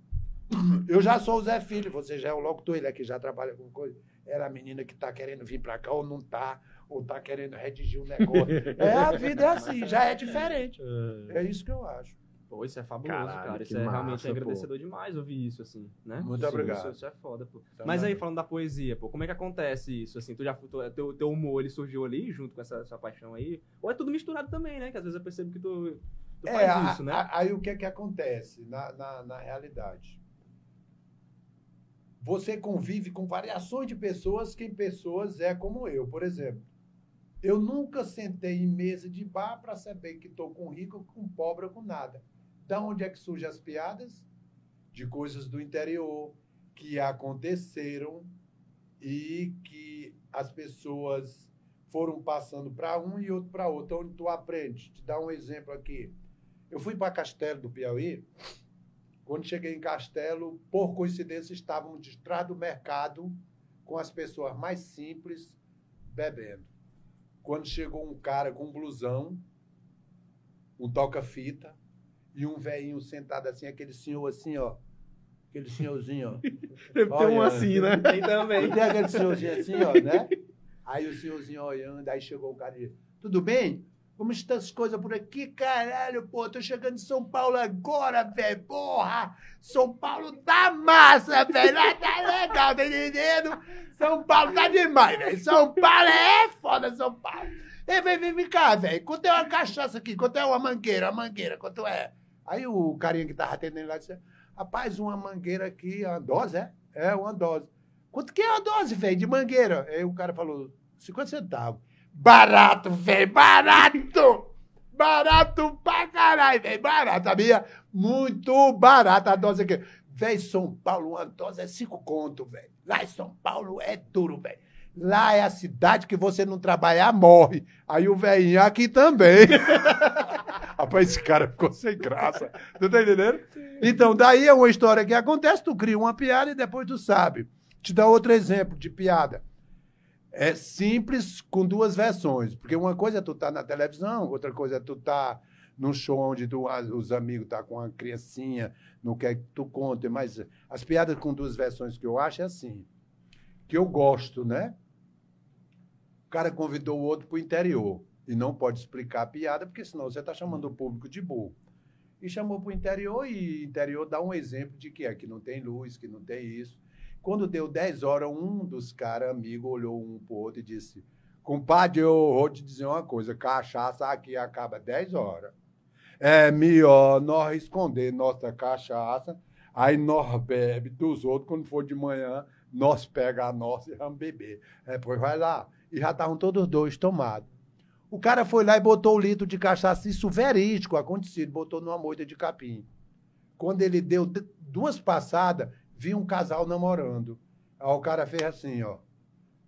eu já sou o Zé Filho, você já é o locutor, ele aqui já trabalha com coisa. Era a menina que está querendo vir para cá ou não está, ou está querendo redigir um negócio. é, a vida é assim, já é diferente. É, é isso que eu acho. Pô, isso é fabuloso, Caralho, cara. Isso é massa, realmente agradecedor demais ouvir isso, assim, né? Muito isso, obrigado. Isso, isso, é foda, pô. Tá Mas aí, falando da poesia, pô, como é que acontece isso? Assim, tu já, tu, teu, teu humor, ele surgiu ali, junto com essa, essa paixão aí? Ou é tudo misturado também, né? Que às vezes eu percebo que tu, tu é, faz a, isso, né? A, aí o que é que acontece na, na, na realidade? Você convive com variações de pessoas, que pessoas é como eu, por exemplo. Eu nunca sentei em mesa de bar para saber que estou com rico, com pobre ou com nada. Da onde é que surgem as piadas? De coisas do interior que aconteceram e que as pessoas foram passando para um e outro para outro. Onde tu aprende? Te dar um exemplo aqui. Eu fui para Castelo do Piauí. Quando cheguei em Castelo, por coincidência, estávamos de trás do mercado com as pessoas mais simples bebendo. Quando chegou um cara com um blusão, um toca-fita, e um velhinho sentado assim, aquele senhor assim, ó. Aquele senhorzinho, ó. Deve ter um assim, né? Tem também. Tem aquele senhorzinho assim, ó, né? Aí o senhorzinho olhando, aí chegou o cara e disse, tudo bem? Como estão as coisas por aqui? Caralho, pô, tô chegando em São Paulo agora, velho. Porra! São Paulo tá massa, velho. Tá legal, tá entendendo? São Paulo tá demais, velho. São Paulo é foda, São Paulo. Ei, vem, vem, vem cá, velho. Quanto é uma cachaça aqui? Quanto é uma mangueira? Uma mangueira, quanto é? Aí o carinha que tava atendendo lá disse: Rapaz, uma mangueira aqui, uma dose, é? É, uma dose. Quanto que é uma dose, velho, de mangueira? Aí o cara falou: 50 centavos. Barato, velho, barato! Barato pra caralho, velho, barato, sabia? Muito barato a dose aqui. Velho, São Paulo, uma dose é cinco conto, velho. Lá em São Paulo é duro, velho. Lá é a cidade que você não trabalhar, morre. Aí o velhinho aqui também. Rapaz, esse cara ficou sem graça. Tu tá entendendo? Então, daí é uma história que acontece, tu cria uma piada e depois tu sabe. Te dá outro exemplo de piada. É simples com duas versões. Porque uma coisa é tu estar tá na televisão, outra coisa é tu estar tá num show onde tu, os amigos estão tá com uma criancinha, não quer que tu conte. Mas as piadas com duas versões que eu acho é assim. Que eu gosto, né? Cara convidou o outro para o interior. E não pode explicar a piada, porque senão você está chamando o público de burro. E chamou para o interior, e interior dá um exemplo de que é que não tem luz, que não tem isso. Quando deu 10 horas, um dos caras, amigo, olhou um para o outro e disse: Compadre, eu vou te dizer uma coisa: cachaça aqui acaba 10 horas. É melhor nós esconder nossa cachaça, aí nós bebe dos outros, quando for de manhã, nós pega a nossa e vamos beber. É, pois vai lá. E já estavam todos dois tomados. O cara foi lá e botou o litro de cachaça, isso verídico, acontecido, botou numa moita de capim. Quando ele deu duas passadas, viu um casal namorando. Aí o cara fez assim, ó,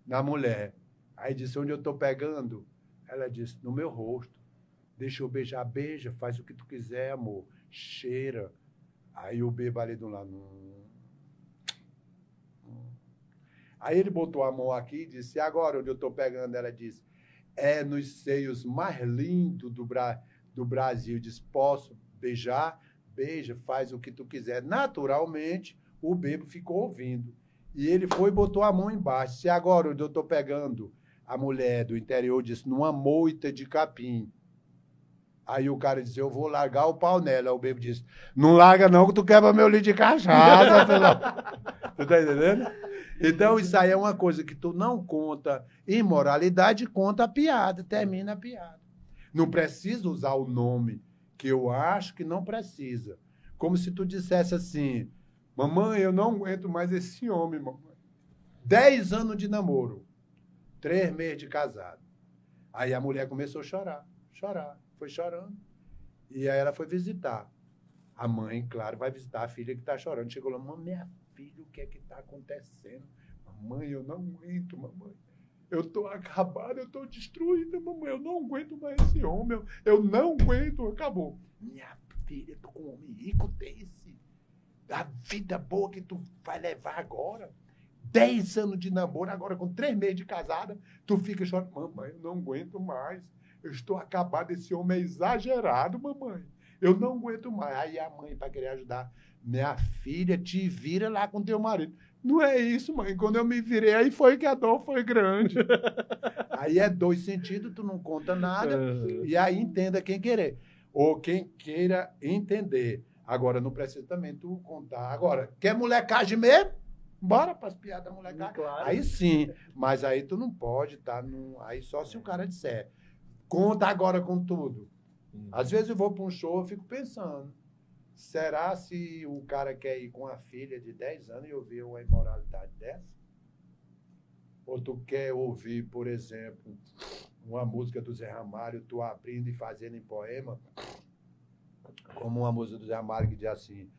na mulher. Aí disse, onde eu tô pegando? Ela disse, no meu rosto. Deixa eu beijar, beija, faz o que tu quiser, amor. Cheira. Aí o bebo ali do lado. Hum. Aí ele botou a mão aqui e disse, agora onde eu tô pegando? Ela disse, é nos seios mais lindos do, Bra do Brasil. Diz: posso beijar? Beija, faz o que tu quiser. Naturalmente, o bebo ficou ouvindo. E ele foi e botou a mão embaixo. Se agora onde eu estou pegando a mulher do interior, disse, numa moita de capim. Aí o cara disse, eu vou largar o pau nela. O bebo disse, não larga não que tu quebra meu litro de cachaça. tu tá entendendo? Então, isso aí é uma coisa que tu não conta imoralidade, conta a piada, termina a piada. Não precisa usar o nome, que eu acho que não precisa. Como se tu dissesse assim, mamãe, eu não aguento mais esse homem, mamãe. Dez anos de namoro, três meses de casado. Aí a mulher começou a chorar, chorar, foi chorando. E aí ela foi visitar. A mãe, claro, vai visitar a filha que está chorando. Chegou lá, minha filho, o que é que está acontecendo? Mamãe, eu não aguento, mamãe. Eu tô acabado, eu tô destruída, mamãe. Eu não aguento mais esse homem. Eu, não aguento, acabou. Minha filha, tô com um homem rico desse. A vida boa que tu vai levar agora. Dez anos de namoro, agora com três meses de casada, tu fica chorando. Mamãe, eu não aguento mais. Eu estou acabado, esse homem é exagerado, mamãe. Eu não aguento mais. Aí a mãe, para querer ajudar, minha filha, te vira lá com teu marido. Não é isso, mãe. Quando eu me virei, aí foi que a dor foi grande. aí é dois sentidos, tu não conta nada. Uhum. E aí entenda quem querer. Ou quem queira entender. Agora, não precisa também tu contar. Agora, quer molecagem mesmo? Bora para as piadas molecagem. Claro. Aí sim. Mas aí tu não pode, tá? No... Aí só se o cara disser. Conta agora com tudo. Hum. Às vezes eu vou para um show, eu fico pensando. Será se o cara quer ir com a filha de 10 anos e ouvir uma imoralidade dessa? Ou tu quer ouvir, por exemplo, uma música do Zé Ramalho, tu abrindo e fazendo em poema, como uma música do Zé Ramalho que diz assim: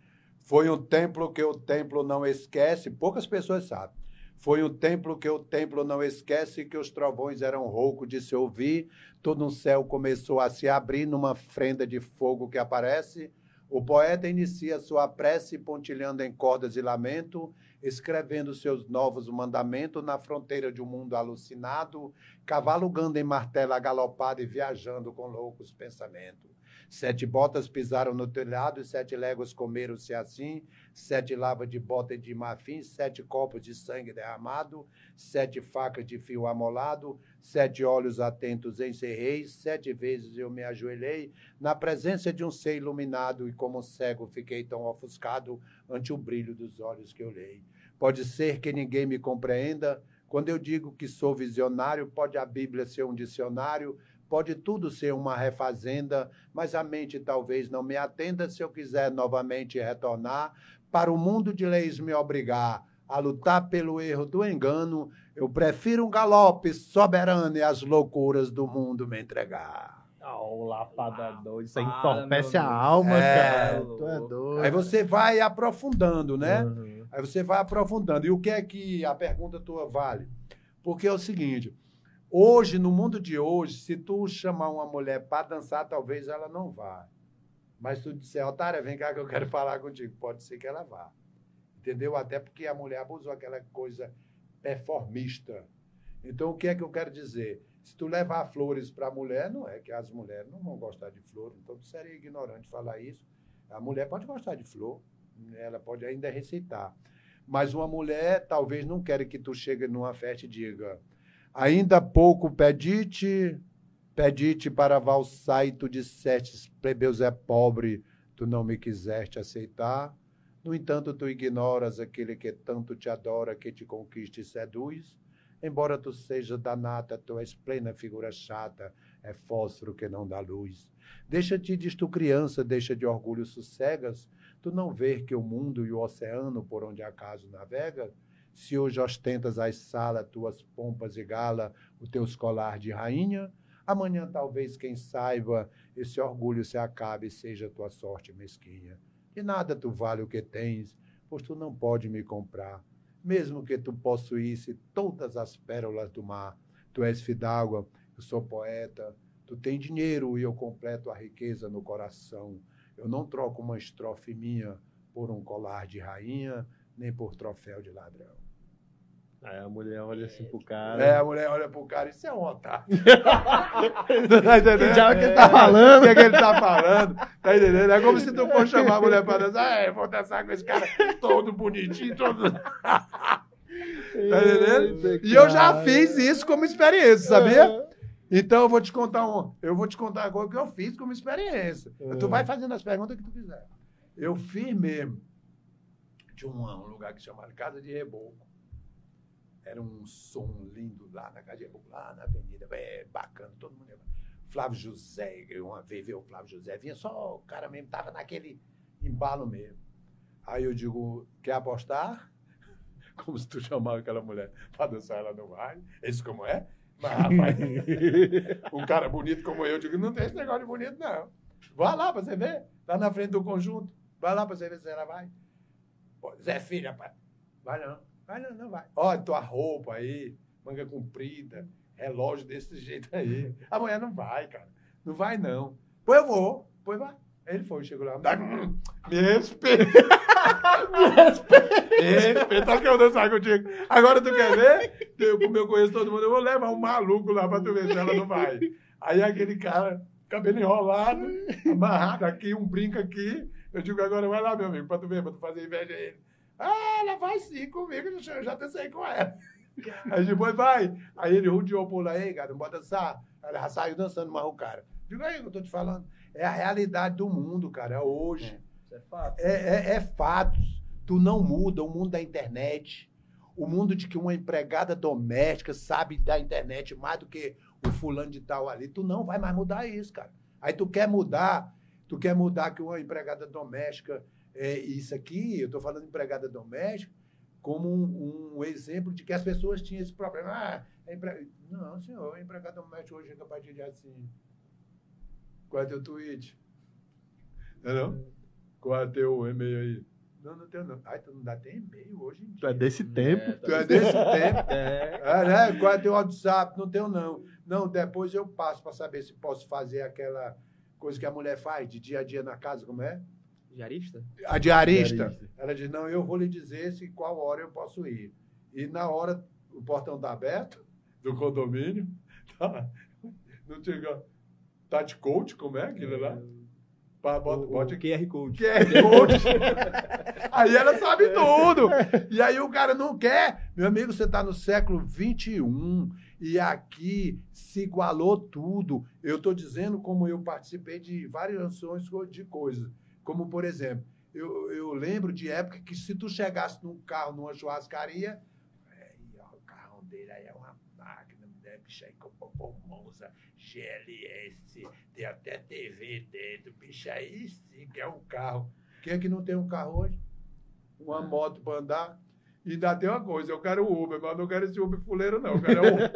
Foi um templo que o templo não esquece, poucas pessoas sabem. Foi o templo que o templo não esquece que os trovões eram roucos de se ouvir, todo o céu começou a se abrir numa frenda de fogo que aparece. O poeta inicia sua prece pontilhando em cordas e lamento, escrevendo seus novos mandamentos na fronteira de um mundo alucinado, cavalgando em martela galopada e viajando com loucos pensamentos. Sete botas pisaram no telhado e sete léguas comeram-se assim, sete lavas de bota de marfim, sete copos de sangue derramado, sete facas de fio amolado, sete olhos atentos encerrei, sete vezes eu me ajoelhei, na presença de um ser iluminado, e como cego fiquei tão ofuscado ante o brilho dos olhos que olhei. Pode ser que ninguém me compreenda, quando eu digo que sou visionário, pode a Bíblia ser um dicionário, Pode tudo ser uma refazenda, mas a mente talvez não me atenda se eu quiser novamente retornar para o mundo de leis me obrigar a lutar pelo erro do engano. Eu prefiro um galope soberano e as loucuras do mundo me entregar. Oh, lapada doido. Isso aí entorpece a alma, é, cara. Tu é doido. Aí você vai aprofundando, né? Uhum. Aí você vai aprofundando. E o que é que a pergunta tua vale? Porque é o seguinte Hoje, no mundo de hoje, se tu chamar uma mulher para dançar, talvez ela não vá. Mas tu disser, otária, vem cá que eu quero falar contigo, pode ser que ela vá. Entendeu? Até porque a mulher abusou aquela coisa performista. Então, o que é que eu quero dizer? Se tu levar flores para a mulher, não é que as mulheres não vão gostar de flor. Então, tu seria ignorante falar isso. A mulher pode gostar de flor, ela pode ainda receitar. Mas uma mulher talvez não queira que tu chegue numa festa e diga Ainda pouco pedite, pedite para valsar e tu disseste, plebeus é pobre, tu não me quiseste aceitar. No entanto, tu ignoras aquele que tanto te adora, que te conquista e seduz. Embora tu seja da nata, tu és plena figura chata, é fósforo que não dá luz. Deixa-te disto criança, deixa de orgulho sossegas, tu não ver que o mundo e o oceano por onde acaso navega, se hoje ostentas as salas, tuas pompas e gala, o teu colar de rainha, amanhã talvez, quem saiba, esse orgulho se acabe e seja tua sorte mesquinha. De nada tu vale o que tens, pois tu não pode me comprar. Mesmo que tu possuísse todas as pérolas do mar, tu és fidalga, eu sou poeta, tu tens dinheiro e eu completo a riqueza no coração. Eu não troco uma estrofe minha por um colar de rainha, nem por troféu de ladrão. Aí a mulher olha assim pro cara. É, a mulher olha pro cara, isso é um otário. tá entendendo? Já o que ele tá falando. O que, é que ele tá falando? Tá entendendo? É como se tu for chamar a mulher pra dançar. É, vou dançar com esse cara todo bonitinho, todo. tá entendendo? E eu já fiz isso como experiência, sabia? Então eu vou te contar um, eu vou te contar uma coisa que eu fiz como experiência. Tu vai fazendo as perguntas que tu quiser. Eu fiz mesmo de um, um lugar que se chama Casa de Reboco. Era um som lindo lá na Casa lá na avenida, é, bacana, todo mundo. Flávio José, uma vez viu o Flávio José, vinha só o cara mesmo, tava naquele embalo mesmo. Aí eu digo, quer apostar? Como se tu chamava aquela mulher para dançar ela no baile. Esse como é? Mas, rapaz, um cara bonito como eu, eu digo, não tem esse negócio de bonito, não. Vá lá para você ver. Tá na frente do conjunto. Vai lá para você ver se ela vai. Zé Filho, rapaz. Vai não. Vai, não, não vai. Olha, tua roupa aí, manga comprida, relógio desse jeito aí. A mulher não vai, cara. Não vai, não. Pois eu vou. Pois vai. Ele foi, chegou lá. Me respeita. Me respeita. Me respeita. Que eu dançar contigo. Agora tu quer ver? Eu, como eu conheço todo mundo, eu vou levar um maluco lá pra tu ver se ela não vai. Aí aquele cara, cabelo enrolado, amarrado aqui, um brinco aqui. Eu digo, agora vai lá, meu amigo, pra tu ver, pra tu fazer inveja a ele. Ah, ela vai sim comigo, eu já, já dancei com ela. Aí depois vai. Aí ele rodeou por lá, aí, cara, não pode dançar. Ela já saiu dançando mais o cara. Digo aí que eu tô te falando. É a realidade do mundo, cara, é hoje. Isso é fato. É, é, é fatos. Tu não muda o mundo da internet. O mundo de que uma empregada doméstica sabe da internet mais do que o fulano de tal ali. Tu não vai mais mudar isso, cara. Aí tu quer mudar, tu quer mudar que uma empregada doméstica é isso aqui, eu estou falando de empregada doméstica, como um, um, exemplo de que as pessoas tinham esse problema. Ah, é empre... Não, senhor, empregada doméstica hoje é capaz de dizer assim. Qual é teu tweet? Não, é não? Qual é teu e-mail aí? Não, não tenho não. Ai, tu não dá até e-mail hoje em dia. Tu é desse tempo. É, tu é desse tempo. É. é né? Qual é teu WhatsApp? Não tenho não. Não, depois eu passo para saber se posso fazer aquela coisa que a mulher faz de dia a dia na casa, como é? Diarista? A diarista. diarista. Ela diz, não, eu vou lhe dizer se qual hora eu posso ir. E na hora, o portão está aberto, do condomínio, tá, não chega... Tati Coach, como é aquilo lá? Bota, bota, o QR Code. QR Code. aí ela sabe tudo. E aí o cara não quer. Meu amigo, você está no século 21 e aqui se igualou tudo. Eu estou dizendo como eu participei de variações de coisas. Como, por exemplo, eu, eu lembro de época que se tu chegasse num carro, numa churrascaria, o carro dele aí é uma máquina, né, bicho aí com Monza, GLS, tem até TV dentro, bicho aí sim que é um carro. Quem é que não tem um carro hoje? Uma moto para andar? E ainda tem uma coisa, eu quero o Uber, mas não quero esse Uber fuleiro, não. Eu quero o Uber.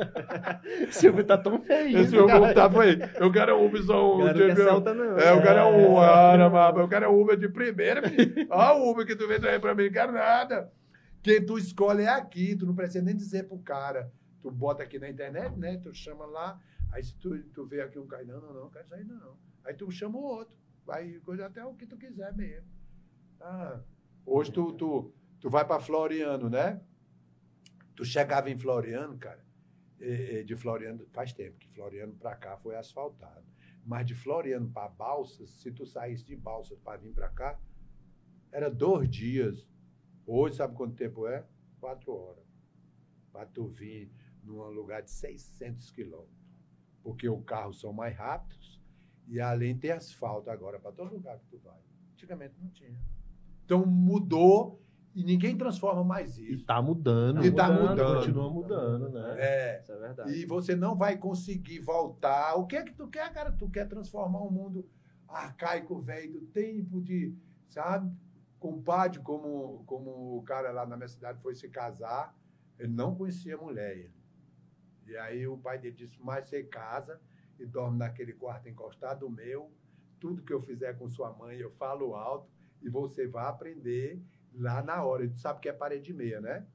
esse Uber tá tão feio. Esse Uber tá feio. Eu quero o Uber só um. De, Celta, não. É, eu quero um. Ah, eu quero o Uber de primeira. Olha o Uber que tu vem trazer pra mim, não quero nada. Quem tu escolhe é aqui, tu não precisa nem dizer pro cara. Tu bota aqui na internet, né? Tu chama lá. Aí se tu, tu vê aqui um cara, não, não, não, não quero sair não. Aí tu chama o outro. Vai coisa até o que tu quiser mesmo. Ah, hoje tu, tu Tu vai para Floriano, né? Tu chegava em Floriano, cara. De Floriano, faz tempo que Floriano para cá foi asfaltado. Mas de Floriano para Balsas, se tu saísse de Balsas para vir para cá, era dois dias. Hoje, sabe quanto tempo é? Quatro horas. Para tu vir num lugar de 600 quilômetros. Porque os carros são mais rápidos e além tem asfalto agora para todo lugar que tu vai. Antigamente não tinha. Então mudou e ninguém transforma mais isso. E tá mudando. E tá mudando. Continua mudando, né? É. Isso é verdade. E você não vai conseguir voltar. O que é que tu quer, cara? Tu quer transformar um mundo arcaico, velho, do tempo de, sabe? Compadre, como, como o cara lá na minha cidade foi se casar, ele não conhecia mulher. E aí o pai dele disse, mas você casa e dorme naquele quarto encostado meu, tudo que eu fizer com sua mãe eu falo alto e você vai aprender lá na hora. Tu sabe que é parede meia, né?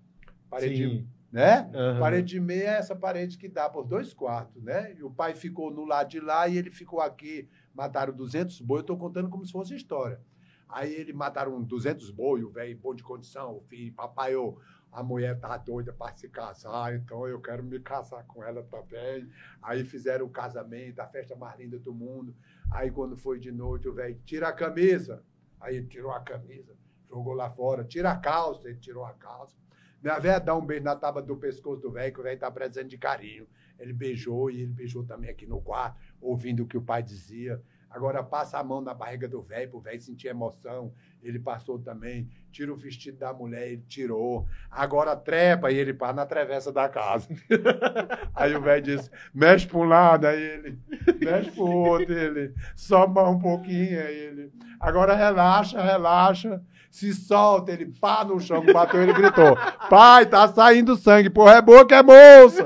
Parede, Sim. né? Uhum. Parede meia é essa parede que dá por dois quartos, né? E o pai ficou no lado de lá e ele ficou aqui. Mataram 200 boi. Eu estou contando como se fosse história. Aí ele mataram 200 boi, o velho bom de condição, o filho, papai, eu, a mulher tá doida para se casar, então eu quero me casar com ela também. Aí fizeram o casamento, a festa mais linda do mundo. Aí quando foi de noite, o velho tira a camisa. Aí ele tirou a camisa jogou lá fora, tira a calça, ele tirou a calça. Minha velha dá um beijo na tábua do pescoço do velho, que o velho tá presente de carinho. Ele beijou e ele beijou também aqui no quarto, ouvindo o que o pai dizia. Agora passa a mão na barriga do velho, pro velho sentir emoção. Ele passou também. Tira o vestido da mulher, ele tirou. Agora trepa e ele passa na travessa da casa. aí o velho disse: mexe para um lado, aí ele, mexe para o outro, ele, sobe um pouquinho, aí ele. Agora relaxa, relaxa se solta, ele pá no chão, bateu, ele gritou: Pai, tá saindo sangue, porra, é boa que é moça.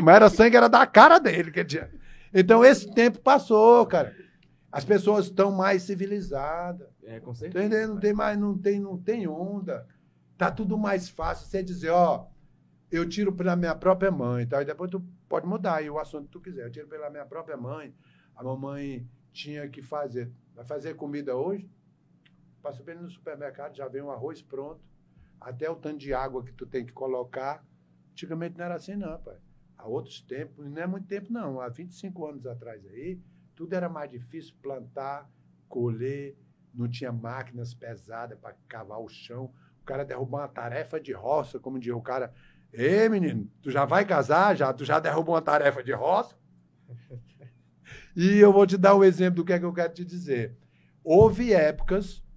Mas era sangue, era da cara dele. Que tinha. Então esse tempo passou, cara. As pessoas estão mais civilizadas. É, com certeza. Entendeu? Não tem mais, não tem, não tem onda. Tá tudo mais fácil você dizer, ó, eu tiro pela minha própria mãe, tá? E depois tu pode mudar aí o assunto que tu quiser. Eu tiro pela minha própria mãe. A mamãe tinha que fazer. Vai fazer comida hoje? Passa bem no supermercado, já vem um arroz pronto. Até o tanto de água que tu tem que colocar. Antigamente não era assim, não, pai. Há outros tempos, não é muito tempo, não. Há 25 anos atrás aí, tudo era mais difícil plantar, colher, não tinha máquinas pesadas para cavar o chão. O cara derrubou uma tarefa de roça, como diz o cara. Ei, menino, tu já vai casar? Já, tu já derrubou uma tarefa de roça? e eu vou te dar um exemplo do que é que eu quero te dizer. Houve épocas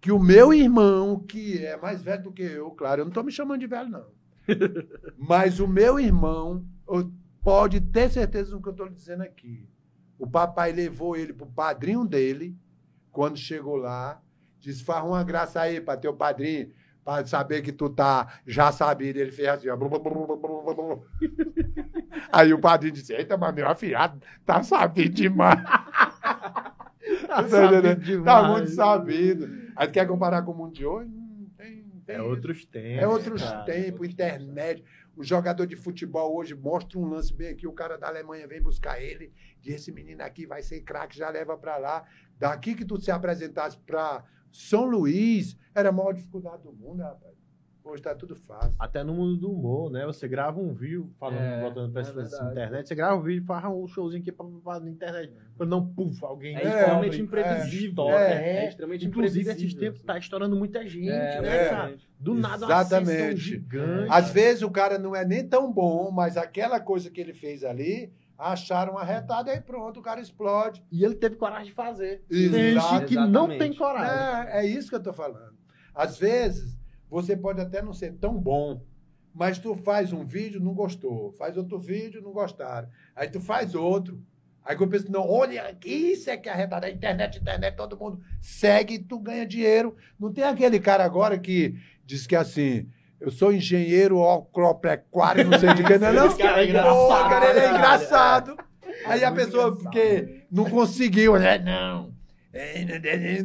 que o meu irmão, que é mais velho do que eu, claro, eu não estou me chamando de velho, não. Mas o meu irmão pode ter certeza do que eu estou dizendo aqui. O papai levou ele para o padrinho dele, quando chegou lá, disse: faz uma graça aí para teu padrinho, para saber que tu tá já sabido. Ele fez assim, ó. Aí o padrinho disse: Eita, mas meu afilhado tá sabido demais. tá, sabido demais. tá muito sabido. Aí tu quer comparar com o mundo de hoje? Tem, tem é outros tempos. É outros cara, tempos, outros internet. Tempos. O jogador de futebol hoje mostra um lance bem aqui, o cara da Alemanha vem buscar ele, diz esse menino aqui vai ser craque, já leva para lá. Daqui que tu se apresentasse para São Luís, era a maior dificuldade do mundo, rapaz. Hoje tá tudo fácil. Até no mundo do humor, né? Você grava um vídeo, falando, é, voltando pra é internet, você grava um vídeo, faz um showzinho aqui pra, pra, na internet. Quando não, puf, alguém. É, é extremamente imprevisível. É, é, é, extremamente Inclusive, imprevisível. esses tempos tá estourando muita gente, é, né, cara? Do nada Exatamente. gigante. Às vezes o cara não é nem tão bom, mas aquela coisa que ele fez ali acharam arretado e pronto, o cara explode. E ele teve coragem de fazer. Exato. Tem que não tem coragem. É, é isso que eu tô falando. Às vezes, você pode até não ser tão bom, mas tu faz um vídeo, não gostou. Faz outro vídeo, não gostaram. Aí tu faz outro. Aí eu penso, não, olha, isso é que é arretado. A internet, internet, todo mundo segue e tu ganha dinheiro. Não tem aquele cara agora que diz que assim, eu sou engenheiro agropecuário, não sei de que, não é não? cara é engraçado. Pô, cara, ele é engraçado. Aí a pessoa, porque não conseguiu, né? Não.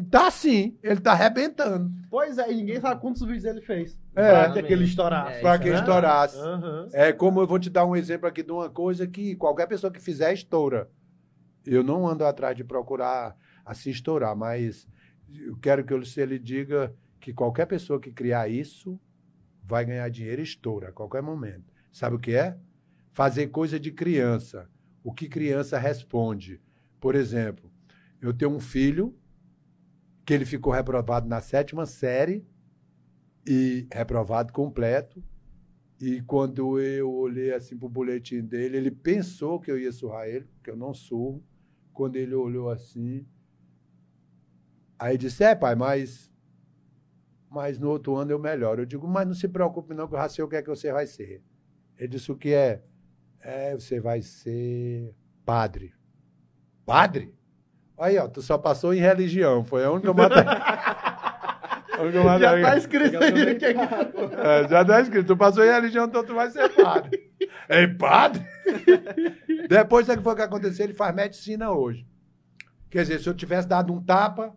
Tá sim, ele tá arrebentando. Pois é, e ninguém sabe quantos vídeos ele fez. É, pra que ele estourasse. É, pra que ele estourasse. Uhum. É como eu vou te dar um exemplo aqui de uma coisa que qualquer pessoa que fizer estoura. Eu não ando atrás de procurar assim estourar, mas eu quero que você lhe diga que qualquer pessoa que criar isso vai ganhar dinheiro e estoura a qualquer momento. Sabe o que é? Fazer coisa de criança. O que criança responde. Por exemplo, eu tenho um filho que ele ficou reprovado na sétima série e reprovado completo. E quando eu olhei assim para o boletim dele, ele pensou que eu ia surrar ele, que eu não surro. Quando ele olhou assim, aí disse: É, pai, mas, mas no outro ano eu melhoro. Eu digo: Mas não se preocupe, não, que o que é que você vai ser. Ele disse: O que é? É, você vai ser padre. Padre? Aí, ó, tu só passou em religião. Foi a única matéria. já tá escrito aí. Que... É, já tá escrito. Tu passou em religião, então tu vai ser padre. Ei, padre? Depois, sabe o que foi que aconteceu? Ele faz medicina hoje. Quer dizer, se eu tivesse dado um tapa,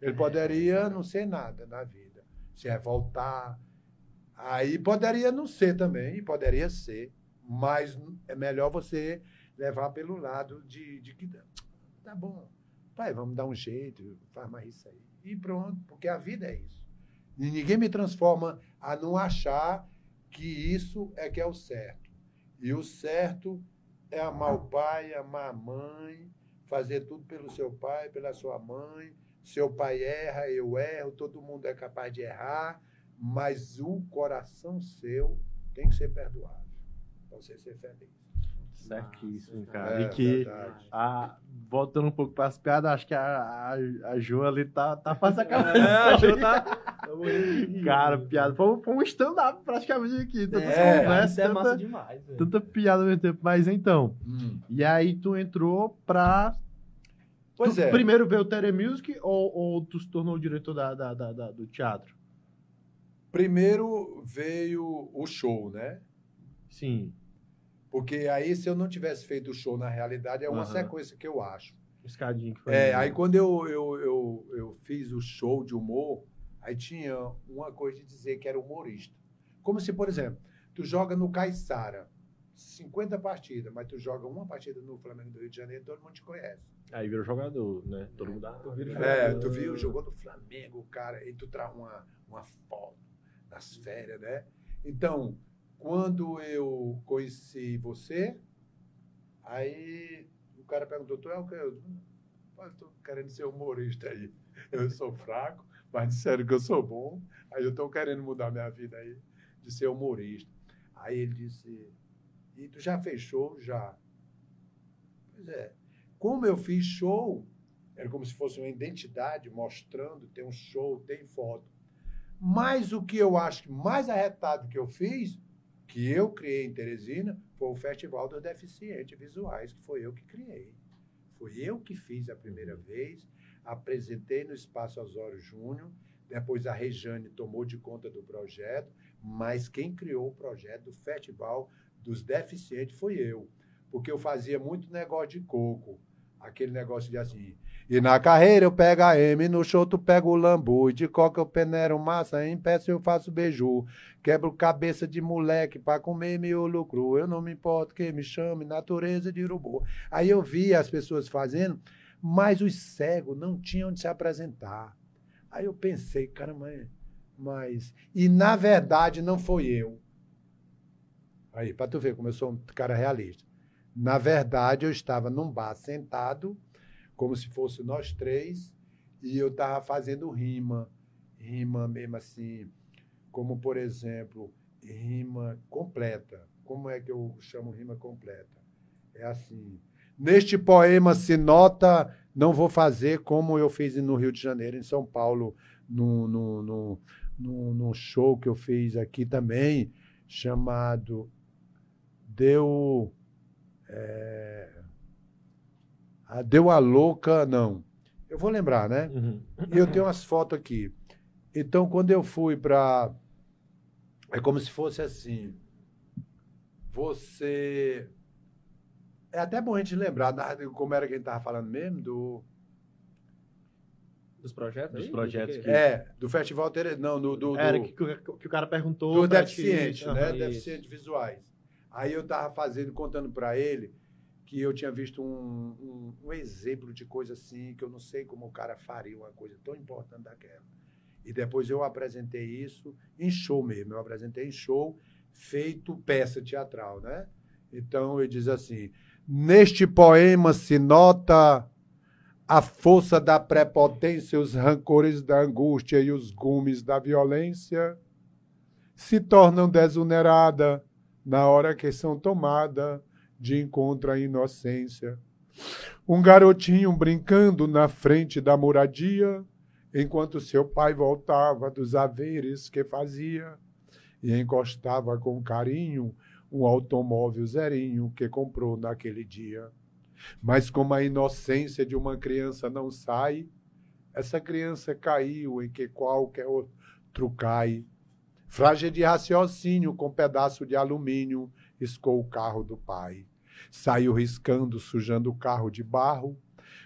ele poderia não ser nada na vida. Se revoltar. Aí poderia não ser também, e poderia ser. Mas é melhor você levar pelo lado de, de que. Tá bom Pai, vamos dar um jeito, faz mais isso aí. E pronto, porque a vida é isso. E ninguém me transforma a não achar que isso é que é o certo. E o certo é amar o pai, amar a mãe, fazer tudo pelo seu pai, pela sua mãe. Seu pai erra, eu erro, todo mundo é capaz de errar, mas o coração seu tem que ser perdoado para você ser feliz. Certíssimo, cara. É, e que, a, voltando um pouco para as piadas, acho que a, a, a Jo ali tá, tá fazendo aquela. É, a Jo tá. cara, piada. Foi, foi um stand-up praticamente aqui. Tanta é, conversa, é massa demais. Véio. Tanta piada ao mesmo tempo. Mas então. Hum. E aí tu entrou pra. Pois tu é. Primeiro veio o Tere Music ou, ou tu se tornou o diretor da, da, da, da do teatro? Primeiro veio o show, né? Sim. Porque aí, se eu não tivesse feito o show na realidade, é uma uhum. sequência que eu acho. Escadinho que foi. É, aí quando eu, eu, eu, eu fiz o show de humor, Aí tinha uma coisa de dizer que era humorista. Como se, por exemplo, tu joga no Caiçara 50 partidas, mas tu joga uma partida no Flamengo do Rio de Janeiro, todo mundo te conhece. Aí vira jogador, né? Todo mundo dá. É, tu viu, jogou no Flamengo, cara, e tu traz uma, uma foto das férias, né? Então, quando eu conheci você, aí o cara perguntou, tu é o que? Eu estou querendo ser humorista aí. Eu sou fraco, mas disseram que eu sou bom, aí eu estou querendo mudar minha vida aí, de ser humorista. Aí ele disse, e tu já fez show? Já. Pois é. Como eu fiz show, era como se fosse uma identidade mostrando, tem um show, tem foto. Mas o que eu acho mais arretado que eu fiz, que eu criei em Teresina, foi o Festival dos Deficientes Visuais, que foi eu que criei. Foi eu que fiz a primeira vez apresentei no Espaço Osório Júnior, depois a Rejane tomou de conta do projeto, mas quem criou o projeto do Festival dos Deficientes foi eu, porque eu fazia muito negócio de coco, aquele negócio de assim, e na carreira eu pego a M, no show tu pega o lambu, e de coca eu peneiro massa, em peça eu faço beiju, quebro cabeça de moleque pra comer miolo cru, eu não me importo quem me chame, natureza de urubu. Aí eu via as pessoas fazendo, mas os cegos não tinham onde se apresentar. Aí eu pensei, caramba, mas. E na verdade não foi eu. Aí, para tu ver como eu sou um cara realista. Na verdade, eu estava num bar sentado, como se fosse nós três, e eu estava fazendo rima. Rima mesmo assim, como por exemplo, rima completa. Como é que eu chamo rima completa? É assim. Neste poema se nota, não vou fazer como eu fiz no Rio de Janeiro, em São Paulo, no, no, no, no show que eu fiz aqui também, chamado Deu. É, a Deu a Louca, não. Eu vou lembrar, né? Uhum. E eu tenho umas fotos aqui. Então, quando eu fui para. É como se fosse assim. Você é até bom a gente lembrar como era que a gente estava falando mesmo, do. Dos projetos? Dos projetos. Que... É, do Festival Tere... Não, do. do era que, que, o cara perguntou. Do deficiente, né? Uhum. Deficientes visuais. Aí eu estava fazendo, contando para ele que eu tinha visto um, um, um, exemplo de coisa assim, que eu não sei como o cara faria uma coisa tão importante daquela. E depois eu apresentei isso em show mesmo. Eu apresentei em show, feito peça teatral, né? Então ele diz assim: Neste poema se nota a força da prepotência, os rancores da angústia e os gumes da violência se tornam desunerada na hora que são tomada de encontro à inocência. Um garotinho brincando na frente da moradia, enquanto seu pai voltava dos haveres que fazia e encostava com carinho um automóvel zerinho que comprou naquele dia. Mas como a inocência de uma criança não sai, essa criança caiu em que qualquer outro cai. Frágil de raciocínio, com pedaço de alumínio, escou o carro do pai. Saiu riscando, sujando o carro de barro.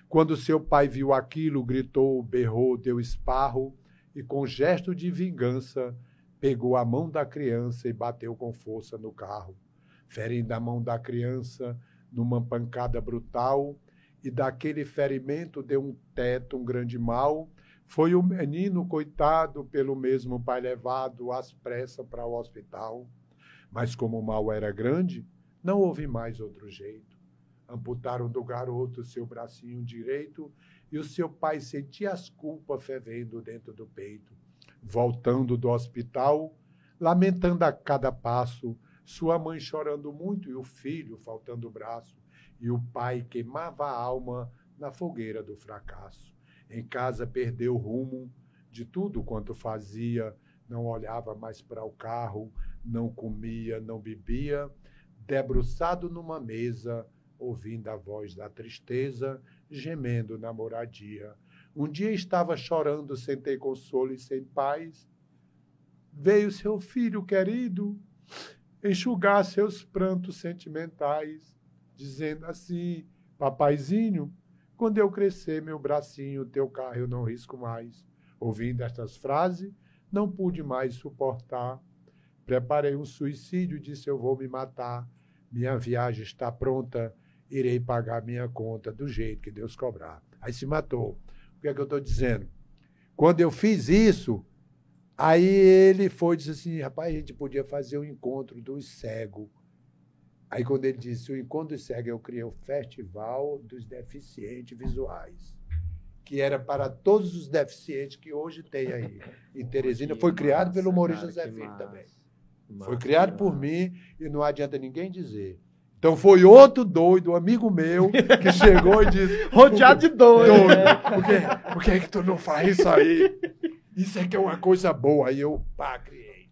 Quando seu pai viu aquilo, gritou, berrou, deu esparro e, com gesto de vingança, pegou a mão da criança e bateu com força no carro, ferindo a mão da criança numa pancada brutal, e daquele ferimento deu um teto, um grande mal. Foi o menino, coitado, pelo mesmo pai levado às pressas para o hospital. Mas como o mal era grande, não houve mais outro jeito. Amputaram do garoto seu bracinho direito e o seu pai sentia as culpas fervendo dentro do peito voltando do hospital, lamentando a cada passo, sua mãe chorando muito e o filho faltando o braço, e o pai queimava a alma na fogueira do fracasso. Em casa perdeu o rumo de tudo quanto fazia, não olhava mais para o carro, não comia, não bebia, debruçado numa mesa, ouvindo a voz da tristeza, gemendo na moradia um dia estava chorando sem ter consolo e sem paz. Veio seu filho querido enxugar seus prantos sentimentais, dizendo assim: Papaizinho, quando eu crescer meu bracinho, teu carro eu não risco mais. Ouvindo estas frases, não pude mais suportar. Preparei um suicídio disse: Eu vou me matar. Minha viagem está pronta. Irei pagar minha conta do jeito que Deus cobrar. Aí se matou. O que é que eu estou dizendo? Quando eu fiz isso, aí ele foi e disse assim: rapaz, a gente podia fazer o um encontro dos cegos. Aí, quando ele disse o encontro dos cegos, eu criei o Festival dos Deficientes Visuais que era para todos os deficientes que hoje tem aí em Teresina. Foi criado massa, pelo cara, Zé Filho também. Foi criado por mim e não adianta ninguém dizer. Então foi outro doido, um amigo meu, que chegou e disse. Rodeado de doido. doido né? por, que, por que, é que tu não faz isso aí? Isso é que é uma coisa boa. Aí eu, pá, criei.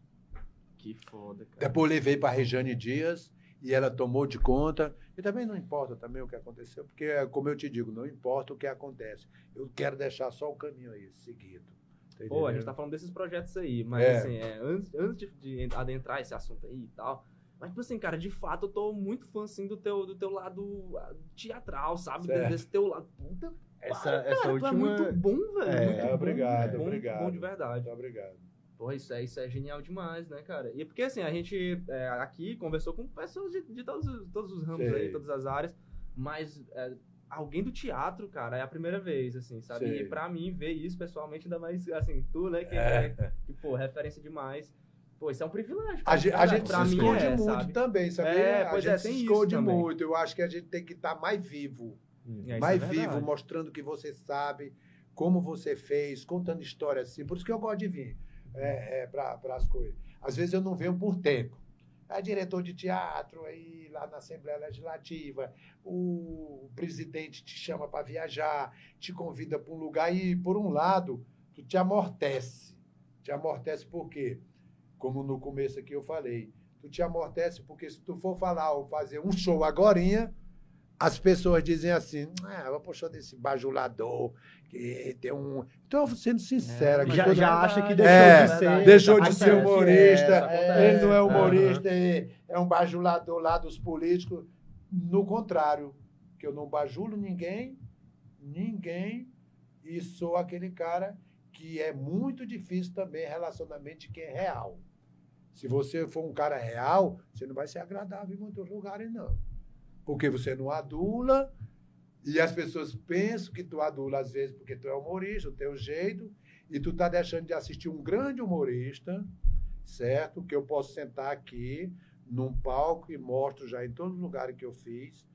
Que foda, cara. Depois levei para Rejane Dias e ela tomou de conta. E também não importa também o que aconteceu, porque, como eu te digo, não importa o que acontece. Eu quero deixar só o caminho aí, seguido. Tá Pô, a gente tá falando desses projetos aí, mas é. assim, é, antes, antes de, de, adentrar esse assunto aí e tal, mas, tipo assim, cara, de fato eu tô muito fã, assim, do teu, do teu lado ah, teatral, sabe? Certo. Desse teu lado. Puta, essa, para, essa cara, última... é muito bom, velho. É, muito obrigado, bom, obrigado. Bom de verdade. Muito obrigado. Pô, isso é, isso é genial demais, né, cara? E porque, assim, a gente é, aqui conversou com pessoas de, de todos, todos os ramos Sei. aí, todas as áreas, mas é, alguém do teatro, cara, é a primeira vez, assim, sabe? Sei. E pra mim, ver isso pessoalmente, ainda mais, assim, tu, né, que é, é que, pô, referência demais. Pô, isso é um privilégio. A, gente, a gente se esconde é, muito sabe? também, sabe? É, a gente é, se esconde muito. Eu acho que a gente tem que estar tá mais vivo. Hum, mais vivo, mostrando o que você sabe, como você fez, contando histórias assim. Por isso que eu gosto de vir é, é, para as coisas. Às vezes eu não venho por tempo. É diretor de teatro aí lá na Assembleia Legislativa, o presidente te chama para viajar, te convida para um lugar e, por um lado, tu te amortece. Te amortece por quê? Como no começo aqui eu falei, tu te amortece porque se tu for falar ou fazer um show agorinha, as pessoas dizem assim, ah, vou puxar desse bajulador, que tem um. Estou sendo sincero. É, já, já acha que deixou é, de ser. Deixou de ser humorista. É, ele não é humorista, é, é um bajulador lá dos políticos. No contrário, que eu não bajulo ninguém, ninguém, e sou aquele cara que é muito difícil também relacionamento de quem é real. Se você for um cara real, você não vai ser agradável em muitos lugares, não. Porque você não adula, e as pessoas pensam que tu adula às vezes porque tu é humorista, o teu jeito, e tu tá deixando de assistir um grande humorista, certo? Que eu posso sentar aqui num palco e mostro já em todos os lugares que eu fiz.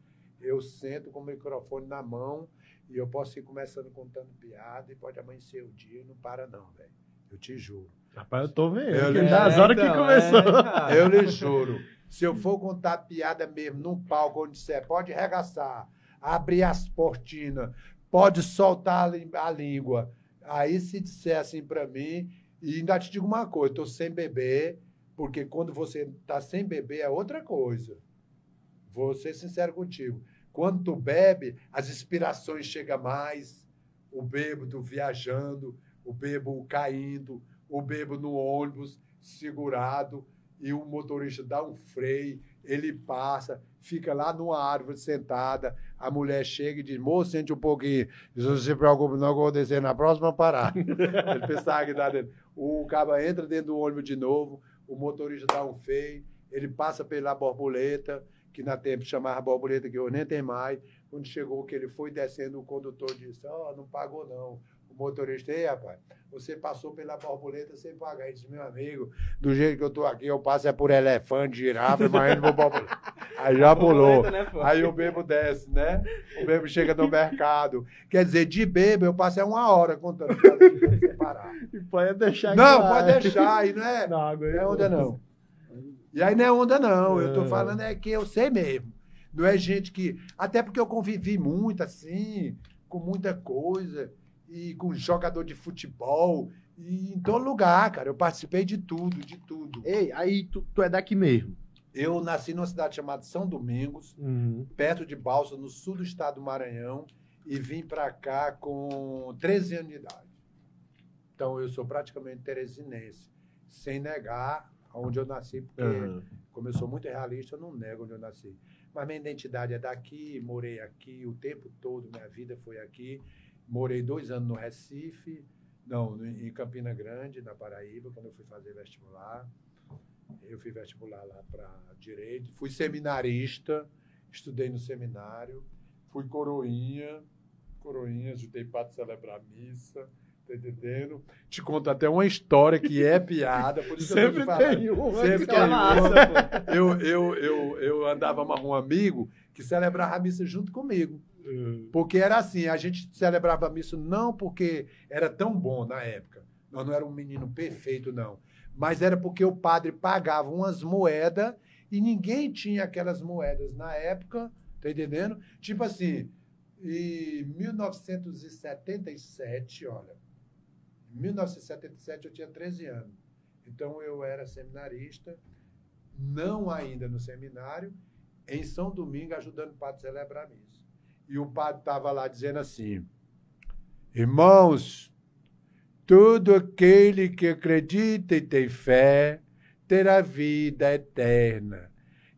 Eu sento com o microfone na mão e eu posso ir começando contando piada e pode amanhecer o dia e não para não, velho. Eu te juro. Rapaz, eu tô vendo. Eu lhe... das horas então, que começou. É, eu lhe juro. Se eu for contar piada mesmo num palco onde você pode regaçar, abrir as portinas, pode soltar a língua. Aí se disser assim para mim, e ainda te digo uma coisa, estou sem beber, porque quando você está sem beber é outra coisa. Vou ser sincero contigo. Quando tu bebe, as inspirações chegam mais, o bêbado viajando, o bêbado caindo, o bêbado no ônibus segurado, e o motorista dá um freio, ele passa, fica lá numa árvore sentada, a mulher chega e diz, moço, sente um pouquinho. Diz, não se preocupe, não, vou descer na próxima parada. ele pensava que dá dentro. O cabo entra dentro do ônibus de novo, o motorista dá um freio, ele passa pela borboleta, que na tempo chamava borboleta, que hoje nem tem mais. Quando chegou que ele foi descendo, o condutor disse, ó, oh, não pagou não. O motorista, ei, rapaz, você passou pela borboleta sem pagar. Ele disse, meu amigo, do jeito que eu tô aqui, eu passo é por elefante, girafa, mas não vou borboleta. Aí já pulou. Né, Aí o bebo desce, né? O bebo chega no mercado. Quer dizer, de bebo eu passo é uma hora contando parar. E pode deixar Não, pode deixar. E não é, não, não é onda, não. E aí não é onda, não. Eu tô é. falando é que eu sei mesmo. Não é gente que. Até porque eu convivi muito assim, com muita coisa e com jogador de futebol, e em todo lugar, cara. Eu participei de tudo, de tudo. Ei, aí tu, tu é daqui mesmo? Eu nasci numa cidade chamada São Domingos, uhum. perto de Balsa, no sul do estado do Maranhão, e vim para cá com 13 anos de idade. Então eu sou praticamente teresinense, sem negar onde eu nasci, porque, uhum. como eu sou muito realista, eu não nego onde eu nasci. Mas minha identidade é daqui, morei aqui o tempo todo, minha vida foi aqui. Morei dois anos no Recife, Não, em Campina Grande, na Paraíba, quando eu fui fazer vestibular. Eu fui vestibular lá para Direito. Fui seminarista, estudei no seminário. Fui coroinha, coroinha, ajudei para celebrar a missa. Tá entendendo? Te conto até uma história que é piada, por isso Sempre eu tem uma. Sempre é tem uma. Eu, eu, eu, eu andava com um amigo que celebrava a missa junto comigo. Porque era assim, a gente celebrava a missa não porque era tão bom na época. Nós não era um menino perfeito, não. Mas era porque o padre pagava umas moedas e ninguém tinha aquelas moedas na época, tá entendendo? Tipo assim, em 1977, olha, em 1977 eu tinha 13 anos. Então eu era seminarista, não ainda no seminário, em São Domingo, ajudando o padre a celebrar a missa. E o padre estava lá dizendo assim: Irmãos, todo aquele que acredita e tem fé terá vida eterna.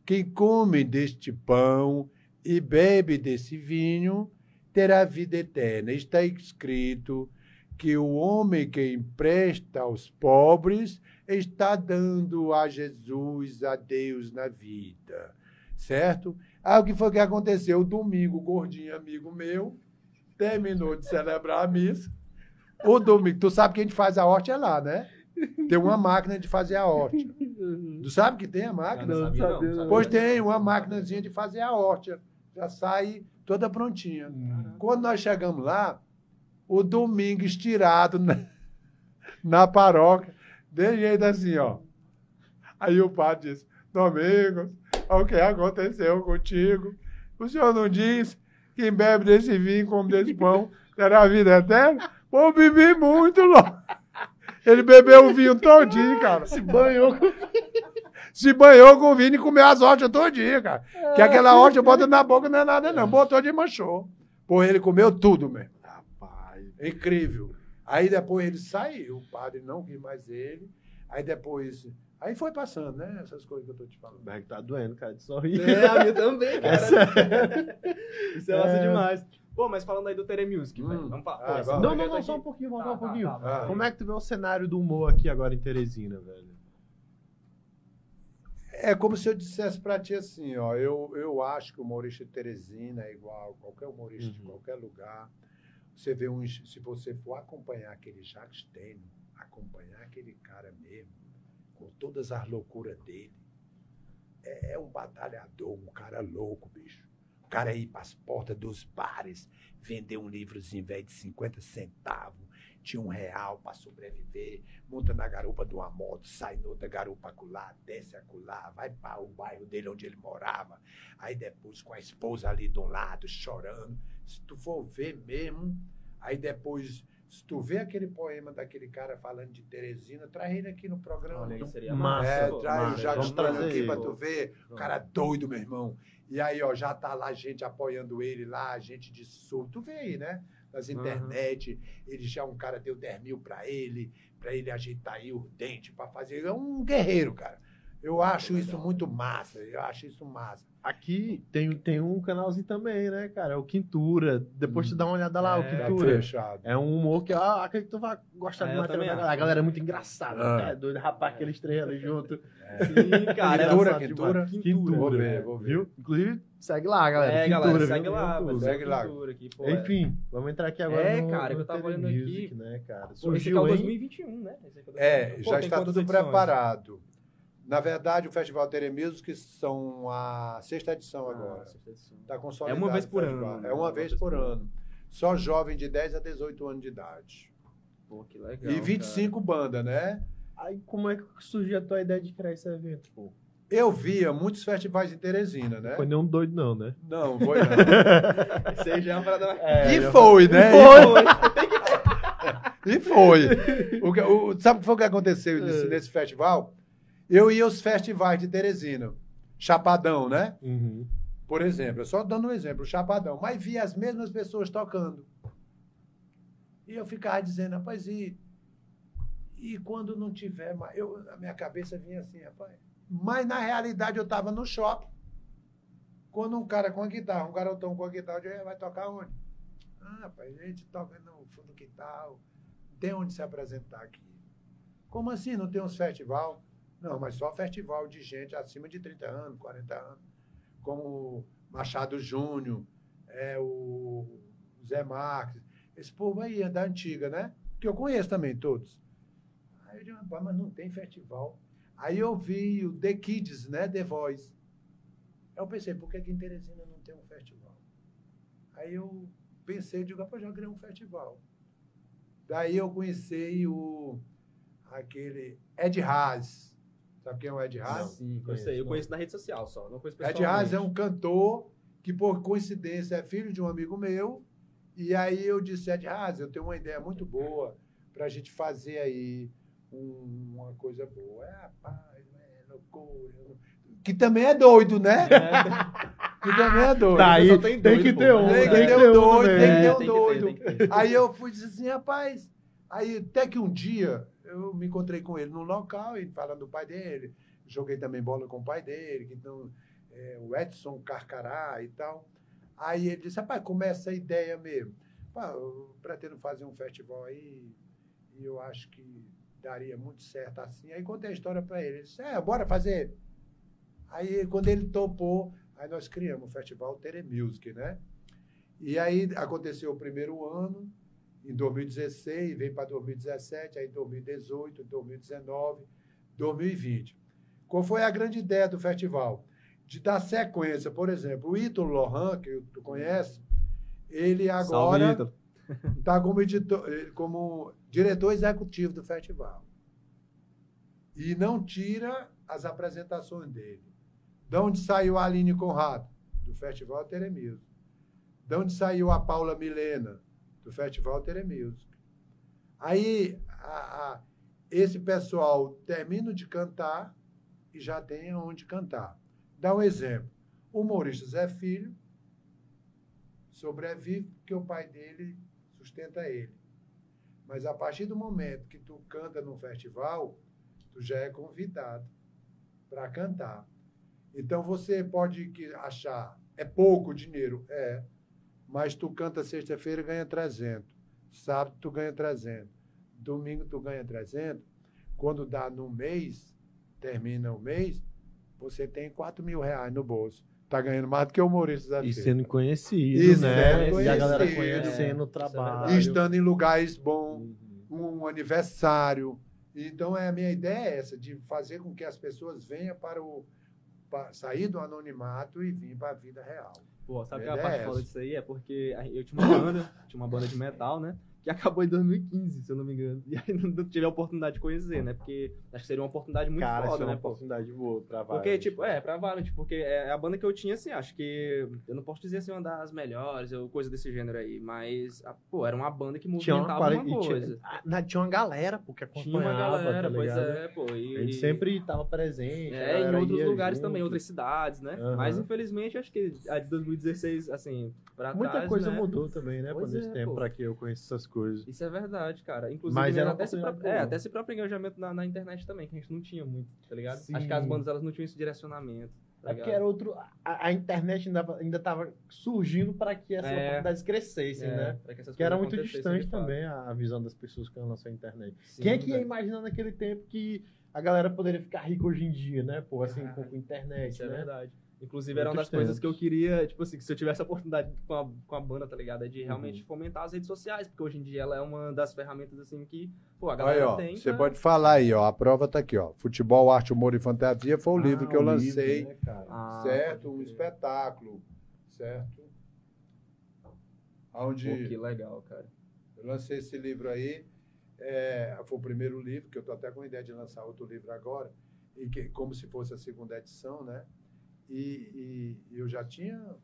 Quem come deste pão e bebe desse vinho terá vida eterna. Está escrito que o homem que empresta aos pobres está dando a Jesus, a Deus na vida. Certo? Aí o que foi que aconteceu? Domingo, o gordinho amigo meu terminou de celebrar a missa. O domingo, tu sabe que a gente faz a horta é lá, né? Tem uma máquina de fazer a horta. Tu sabe que tem a máquina? Não, não sabia, não. Pois tem uma maquinazinha de fazer a horta. Já sai toda prontinha. Quando nós chegamos lá, o domingo estirado na, na paróquia, de jeito assim, ó. Aí o padre disse, Domingos, o que aconteceu contigo? O senhor não disse que quem bebe desse vinho, come desse pão, terá a vida eterna? Pô, eu bebi muito, louco. Ele bebeu o vinho todinho, cara. Se banhou com Se banhou com vinho e comeu as hortas todinha, cara. Que aquela horta bota na boca não é nada, não. Botou de manchou. Pô, ele comeu tudo mesmo. Rapaz. Incrível. Aí depois ele saiu, o padre não quis mais ele. Aí depois. Aí foi passando, né? Essas coisas que eu tô te O falando. back tá doendo, cara, de sorrir. É, a minha também, cara. Essa- Isso é massa É. demais. Pô, mas falando aí do Tere Music, Hum. velho. Vamos falar. Ah. Não, não, não, aqui- só um pouquinho, vamos Tá, só um tá, pouquinho. tá, vai. Como é que tu vê o cenário do humor aqui agora em Teresina, velho? É como se eu dissesse pra ti assim, ó. Eu, eu acho que o humorista de Teresina é igual a qualquer humorista de Uhum. qualquer lugar. Você vê um. Se você for acompanhar aquele Jacques Steno, acompanhar aquele cara mesmo, com todas as loucuras dele, é, é um batalhador, um cara louco, bicho. O cara ir para as portas dos bares, vender um livrozinho velho de 50 centavos, tinha um real para sobreviver, monta na garupa de uma moto, sai noutra garupa acolá, desce acolá, vai para o bairro dele onde ele morava, aí depois com a esposa ali do lado, chorando. Se tu for ver mesmo, aí depois, se tu vê aquele poema daquele cara falando de Teresina, traz ele aqui no programa. Olha, aí seria Massa, massa. É, pô. traz massa. o aqui ele, pra pô. tu ver. O cara doido, meu irmão. E aí, ó, já tá lá gente apoiando ele lá, gente de sul. Tu vê aí, né? Nas internet. Ele já, um cara deu 10 mil pra ele, pra ele ajeitar aí o dente pra fazer. É um guerreiro, cara. Eu acho isso muito massa. Eu acho isso massa. Aqui tem, tem um canalzinho também, né, cara? É o Quintura. Depois tu dá uma olhada lá, o É, Tá Quintura. fechado. É um humor que, ah, acredito que tu vai gostar É, de material da galera. A galera é muito engraçada, Ah. é doido, rapaz, aqueles três ali junto. Sim, cara. é Quintura, Quintura. demais. Quintura. Vou ver, vou ver. Viu? Inclusive, segue lá, galera. É, Quintura, galera, viu? segue lá. Quintura. vai ser Segue lá. Quintura aqui, pô, é. Enfim, vamos entrar aqui agora É, no, cara, no que eu tava olhando aqui. Né, cara? Pô, esse Surgiu, aqui é o hein? 2021, né? Esse aqui é o É, 2021. Pô, já tem está tudo preparado. Na verdade, o Festival Tere Music são a sexta edição Ah, agora. sexta edição. Tá consolidado É uma vez por ano, né? É uma vez por ano. Só jovem de 10 a 18 anos de idade. Pô, que legal. e 25 bandas, né? Aí, como é que surgiu a tua ideia de criar esse evento, pô? Eu via muitos festivais em Teresina, né? Foi nenhum doido, não, né? Não, foi não. cara. Já é uma parada. É, e foi, né? Foi. E foi. O, que- o- sabe o que foi que aconteceu nesse, É. nesse festival? Eu ia aos festivais de Teresina. Chapadão, né? Uhum. Por exemplo, só dando um exemplo, Chapadão. Mas via as mesmas pessoas tocando. E eu ficava dizendo, rapaz, e, e quando não tiver mais? Eu, na minha cabeça vinha assim, rapaz. Mas na realidade eu estava no shopping. Quando um cara com a guitarra, um garotão com a guitarra, eu disse, vai tocar onde? Ah, rapaz, a gente toca no fundo do quintal, tem onde se apresentar aqui. Como assim? Não tem uns festival? Não, mas só festival de gente acima de 30 anos, 40 anos. Como Machado Júnior, é, o Zé Marques. Esse povo aí é da antiga, né? Que eu conheço também todos. Aí eu digo, mas não tem festival. Aí eu vi o The Kids, né? The Voice. Aí eu pensei, por que aqui em Teresina não tem um festival? Aí eu pensei, digo, rapaz, já criei um festival. Daí eu conheci o aquele Ed Haas. Sabe quem é o Ed Haas? Sim, conheço, eu conheço na rede social só, não conheço Ed Haas é um cantor que, por coincidência, é filho de um amigo meu. E aí eu disse, Ed Haas, eu tenho uma ideia muito boa para a gente fazer aí um, uma coisa boa. É, rapaz, é loucura. Que também é doido, né? É. que também é doido. Tá, aí tem, tem que ter um. Tem que ter um doido, tem que ter um doido. Aí eu fui dizer assim, rapaz... Aí até que um dia eu me encontrei com ele no local, e falando do pai dele. Joguei também bola com o pai dele, então, é, o Edson Carcará e tal. Aí ele disse, rapaz, começa a ideia mesmo. Pá, eu pretendo fazer um festival aí e eu acho que daria muito certo assim. Aí contei a história para ele. Ele disse, é, bora fazer. Aí, quando ele topou, aí nós criamos o festival Tere Music, né? E aí aconteceu o primeiro ano, em 2016, veio para 2017, aí 2018, 2019, 2020. Qual foi a grande ideia do festival? De dar sequência, por exemplo, o Ítalo Lohan, que tu conhece, ele agora está como, como diretor executivo do festival. E não tira as apresentações dele. De onde saiu a Aline Conrado? Do Festival Teremilson. De onde saiu a Paula Milena? Do Festival Tere Music. Aí, a, a, esse pessoal termina de cantar e já tem onde cantar. Dá um exemplo. O humorista Zé Filho sobrevive porque o pai dele sustenta ele. Mas a partir do momento que tu canta no festival, tu já é convidado para cantar. Então você pode achar é pouco dinheiro, é, mas tu canta sexta-feira e ganha 300. Sábado tu ganha 300. Domingo tu ganha 300. Quando dá no mês, termina o mês, você tem 4 mil reais no bolso. Tá ganhando mais do que o Maurício da E sendo conhecido, e né? Sendo e a galera conhecendo é, o trabalho. E estando em lugares bons, uhum. um aniversário. Então, é, a minha ideia é essa, de fazer com que as pessoas venham para o... Para sair do anonimato e vir para a vida real. Pô, sabe que a parte foda disso aí? É porque eu tinha uma banda, tinha uma banda de metal, né? Que acabou em 2015, se eu não me engano. E aí não tive a oportunidade de conhecer, né? Porque acho que seria uma oportunidade muito Cara, foda, é uma né? oportunidade boa pra Valorant. Porque, tipo, é, pra porque é a banda que eu tinha, assim, acho que. Eu não posso dizer assim, uma das melhores, ou coisa desse gênero aí, mas, pô, era uma banda que movimentava tinha uma, uma coisa. Tinha, tinha, uma galera, porque acompanhava, Tinha uma galera, tá pois é, pô. E, a gente sempre tava presente. É, em outros lugares junto. também, outras cidades, né? Uhum. Mas, infelizmente, acho que a de 2016, assim, pra Muita trás, coisa né? mudou também, né? Pois nesse é, tempo, pô. pra que eu conheço essas coisas. Isso é verdade cara. Inclusive, Mas era até, esse próprio, é, até esse próprio engajamento na, na, internet também, que a gente não tinha muito, tá ligado? Sim. Acho que as bandas elas não tinham esse direcionamento. Tá é porque era outro. A, a, internet ainda, ainda tava surgindo para que essas é. oportunidades crescessem, é, né? Que, que era muito distante também a, a, visão das pessoas com relação à internet. Sim, Quem é que ia imaginar naquele tempo que a galera poderia ficar rica hoje em dia, né? Pô, assim, ah, com, com internet. Isso é né? é verdade. Inclusive, era uma das coisas que eu queria, tipo assim, que se eu tivesse a oportunidade com a, com a banda, tá ligado? É de realmente uhum. fomentar as redes sociais, porque hoje em dia ela é uma das ferramentas, assim, que, pô, a galera aí, ó, tem. Você pra... pode falar aí, ó, a prova tá aqui, ó. Futebol, Arte, Humor e Fantasia foi o ah, livro que eu lancei, livro, né, ah, certo? Um espetáculo, certo? Onde... Pô, que legal, cara. Eu lancei esse livro aí, é, foi o primeiro livro, que eu tô até com a ideia de lançar outro livro agora, e que, como se fosse a segunda edição, né? E, e, eu já tinha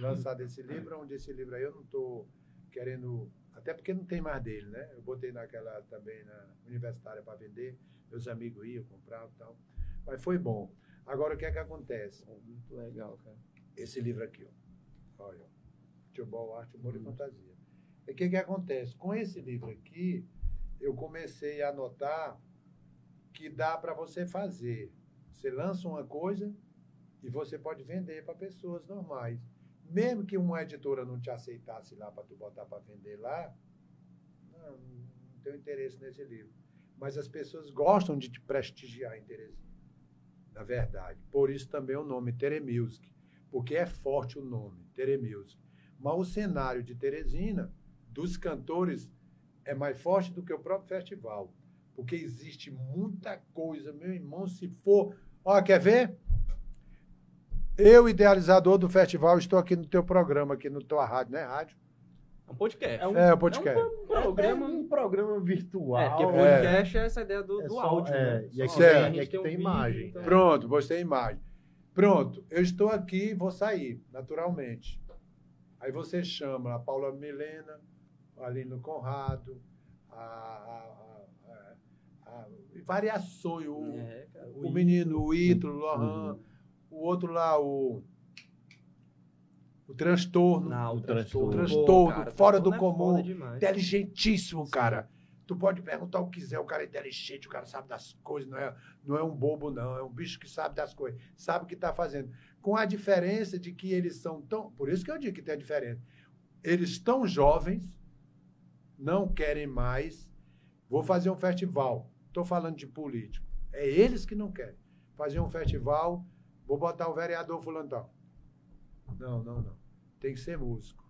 lançado esse livro, onde esse livro aí eu não estou querendo, até porque não tem mais dele, né? Eu botei naquela também na universitária para vender, meus amigos iam, compravam e tal. Mas foi bom. Agora o que é que acontece? Muito legal, cara. Esse livro aqui, ó. Olha, Futebol, Arte, Humor uhum. e Fantasia. E o que é que acontece? Com esse livro aqui, eu comecei a notar que dá para você fazer. Você lança uma coisa, e você pode vender para pessoas normais. Mesmo que uma editora não te aceitasse lá para tu botar para vender lá, não, não, interesse nesse livro. Mas as pessoas gostam de te prestigiar em Teresina. Na verdade. Por isso também o nome Tere Music. Porque é forte o nome, Tere Music. Mas o cenário de Teresina, dos cantores, é mais forte do que o próprio festival. Porque existe muita coisa, meu irmão, se for. Ó, quer ver? Eu, idealizador do festival, estou aqui no teu programa, aqui no tua rádio, né? Rádio. É um podcast. É um, é um podcast. É um programa, é um programa virtual. É, porque podcast é, é essa ideia do, é do áudio, é, né? E aqui, é, tem, aqui tem imagem. Então... Pronto, você tem imagem. Pronto, eu estou aqui, vou sair, naturalmente. Aí você chama a Paula Milena, ali no Conrado, a, a, a, a variações, o, é, o, o menino, o Ítalo, o Lohan, uhum. O outro lá, o o transtorno. Não, o transtorno. O transtorno, cara, fora do é comum. Inteligentíssimo, Sim. cara. Tu pode perguntar o que quiser, o cara é inteligente, o cara sabe das coisas, não é, não é um bobo, não. É um bicho que sabe das coisas, sabe o que está fazendo. Com a diferença de que eles são tão. Por isso que eu digo que tem a diferença. Eles estão jovens, não querem mais. Vou fazer um festival. Estou falando de político. É eles que não querem. Fazer um festival, vou botar o vereador fulano tal. Não, não, não. Tem que ser músico.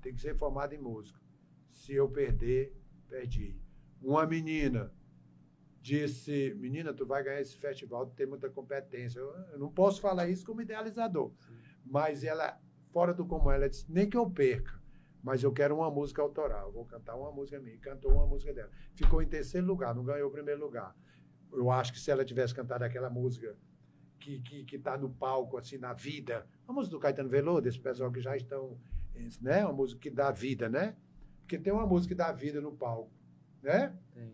Tem que ser formado em música. Se eu perder, perdi. Uma menina disse: Menina, tu vai ganhar esse festival, tu tem muita competência. Eu, eu não posso falar isso como idealizador. Sim. Mas ela, fora do como ela disse: Nem que eu perca, mas eu quero uma música autoral. Eu vou cantar uma música minha. Cantou uma música dela. Ficou em terceiro lugar, não ganhou o primeiro lugar. Eu acho que se ela tivesse cantado aquela música que que que está no palco assim na vida. A música do Caetano Veloso, esse pessoal que já estão, né, uma música que dá vida, né? Porque tem uma música que dá vida no palco, né? Tem.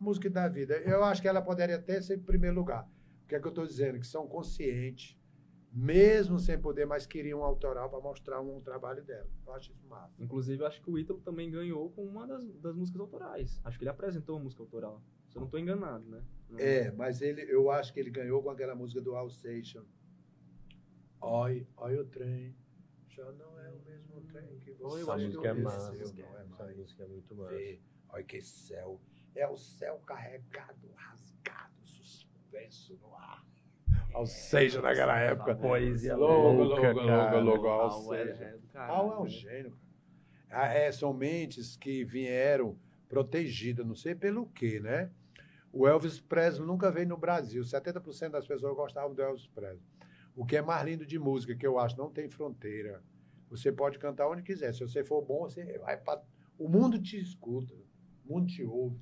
Música que dá vida. Eu acho que ela poderia até ser em primeiro lugar. O que é que eu estou dizendo? Que são conscientes, mesmo sem poder, mas queriam um autoral para mostrar um, um, trabalho dela. Eu acho isso massa. Inclusive, eu acho que o Ítalo também ganhou com uma das, das músicas autorais. Acho que ele apresentou uma música autoral. Se eu não estou enganado, né? Não. É, mas ele, eu acho que ele ganhou com aquela música do Alsation. Oi, oi o trem, já não é o mesmo trem que você. Essa música é massa. Não é mais. Essa música é muito massa. olha que céu. É o céu carregado, rasgado, suspenso no ar. Alsation naquela época. Poesia logo, logo, logo, logo, Alsation. Al é um gênio, cara. É, são mentes que vieram protegidas, não sei pelo quê, né? O Elvis Presley nunca veio no Brasil. 70% das pessoas gostavam do Elvis Presley. O que é mais lindo de música, que eu acho, não tem fronteira. Você pode cantar onde quiser. Se você for bom, você vai para. O mundo te escuta, o mundo te ouve.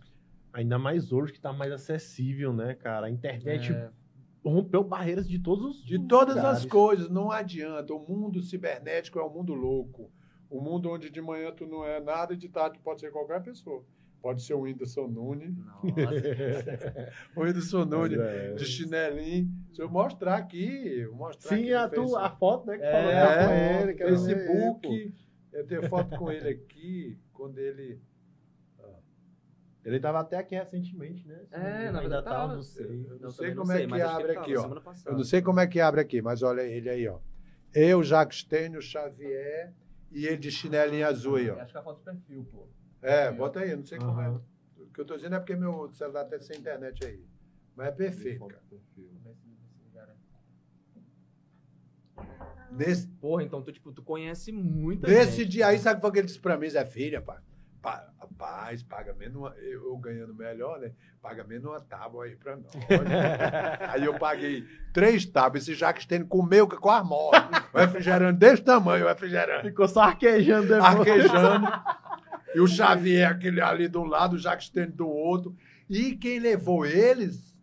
Ainda mais hoje que está mais acessível, né, cara? A internet é. rompeu barreiras de todos os De todas lugares. as coisas, não adianta. O mundo cibernético é um mundo louco. O mundo onde de manhã tu não é nada e de tarde tu pode ser qualquer pessoa. Pode ser o Whindersson Nunes. o Whindersson Nunes, é. de chinelinho. Deixa eu mostrar aqui. Mostrar Sim, aqui a, tu, a foto, né? Que é, falou com ele. Que Facebook. eu tenho foto com ele aqui, quando ele... Ele estava até aqui recentemente, né? é, na verdade tava, não sei. Eu não sei como é que abre aqui, ó. Eu não sei como é que abre aqui, mas olha ele aí, ó. Eu, Jacques Tênio, Xavier e ele de chinelinho azul aí, ó. Acho que é a foto do perfil, pô. É, bota aí, não sei uhum. como é. O que eu tô dizendo é porque meu celular tá sem internet aí. Mas é perfeito, cara. Nesse... Porra, então tu, tipo, tu conhece muita Nesse gente. dia aí, sabe o que ele disse pra mim? Zé Filha, pá. Rapaz, paga menos uma, eu ganhando melhor, né? Paga menos uma tábua aí pra nós. aí eu paguei três tábuas. Esse Jacques Tênis comeu com a morte. O refrigerante desse tamanho, o refrigerante. Ficou só arquejando depois. Arquejando. E o Xavier, aquele ali do lado, o Jacques Tênis do outro. E quem levou eles,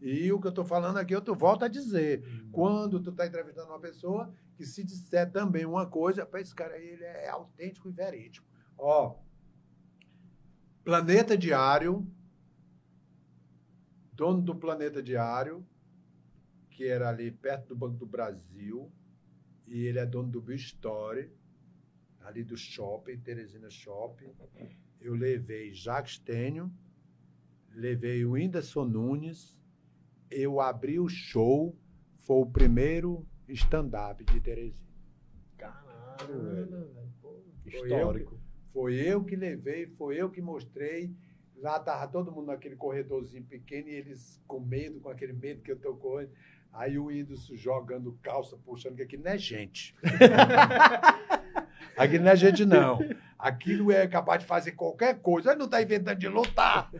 e o que eu estou falando aqui, eu tô, volto a dizer. Hum. Quando tu está entrevistando uma pessoa, que se disser também uma coisa, para esse cara aí, ele é autêntico e verídico. Ó, Planeta Diário, dono do Planeta Diário, que era ali perto do Banco do Brasil, e ele é dono do Bill Story, ali do shopping, Teresina Shopping. Eu levei Jacques Tênio, levei o Whindersson Nunes, eu abri o show, foi o primeiro stand-up de Teresina. Caralho, velho. Histórico. Foi eu que levei, foi eu que mostrei. Lá tava todo mundo naquele corredorzinho pequeno e eles com medo, com aquele medo que eu tô correndo. Aí o Whindersson jogando calça, puxando, que aquilo não é gente. aquilo não é gente, não. Aquilo é capaz de fazer qualquer coisa. Ele não está inventando de lutar.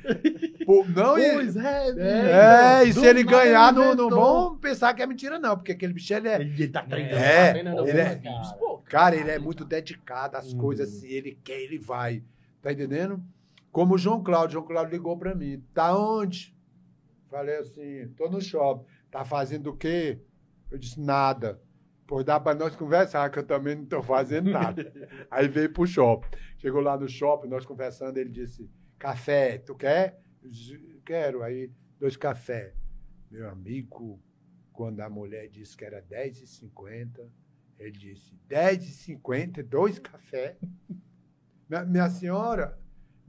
Pô, não, pois e, é, é, é, e se ele ganhar, não, não vão pensar que é mentira, não, porque aquele bicho ele é. Ele tá treinando. É, ele é, cara, ele é muito dedicado às hum. coisas assim. Ele quer, ele vai. Tá entendendo? Como o João Cláudio. João Cláudio ligou para mim. Tá onde? Falei assim, tô no shopping. Tá fazendo o quê? Eu disse, nada. Pois dá para nós conversar, que eu também não estou fazendo nada. Aí veio pro shopping. Chegou lá no shopping, nós conversando, ele disse, café, tu quer? Quero. Aí, dois café. Meu amigo, quando a mulher disse que era 10,50, ele disse, 10,50, dois café? minha, minha senhora,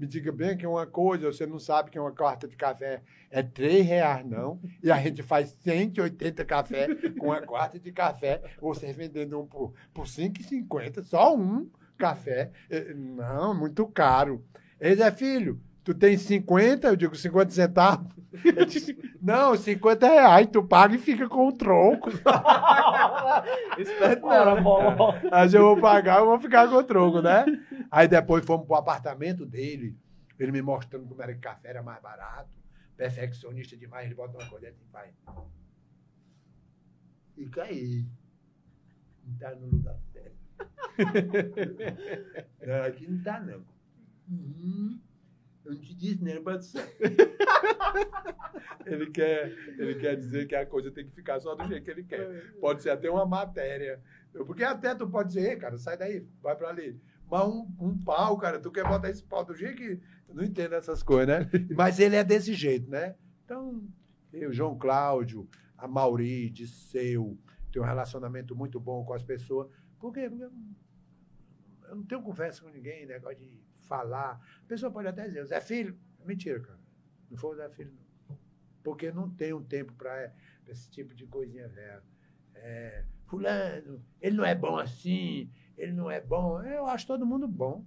me diga bem que é uma coisa, você não sabe que uma carta de café é três reais, não. E a gente faz 180 café com uma quarta de café, você vendendo um por, por 5,50, só um café. É, não, muito caro. Ele é filho, tu tem 50, eu digo 50 centavos. Disse, não, 50 reais, tu paga e fica com o troco. Esperto não. Mas eu vou pagar, eu vou ficar com o troco, né? Aí depois fomos pro apartamento dele, ele me mostrando como era que café era mais barato, perfeccionista demais, ele bota uma colher e vai. Fica aí. Não tá no lugar certo. não, aqui não tá, não. Uhum. Eu não te disse, né? Mas... ele, quer, ele quer dizer que a coisa tem que ficar só do jeito que ele quer. Pode ser até uma matéria. Porque até tu pode dizer, cara, sai daí, vai para ali. Mas um, um pau, cara, tu quer botar esse pau do jeito que. Eu não entendo essas coisas, né? Mas ele é desse jeito, né? Então, o João Cláudio, a Mauri, Disseu, tem um relacionamento muito bom com as pessoas. Porque eu não tenho conversa com ninguém, negócio de falar. A pessoa pode até dizer, Zé Filho. Mentira, cara. Não foi o Zé Filho, não. Porque não tem um tempo para esse tipo de coisinha velha. É, fulano, ele não é bom assim, ele não é bom. Eu acho todo mundo bom.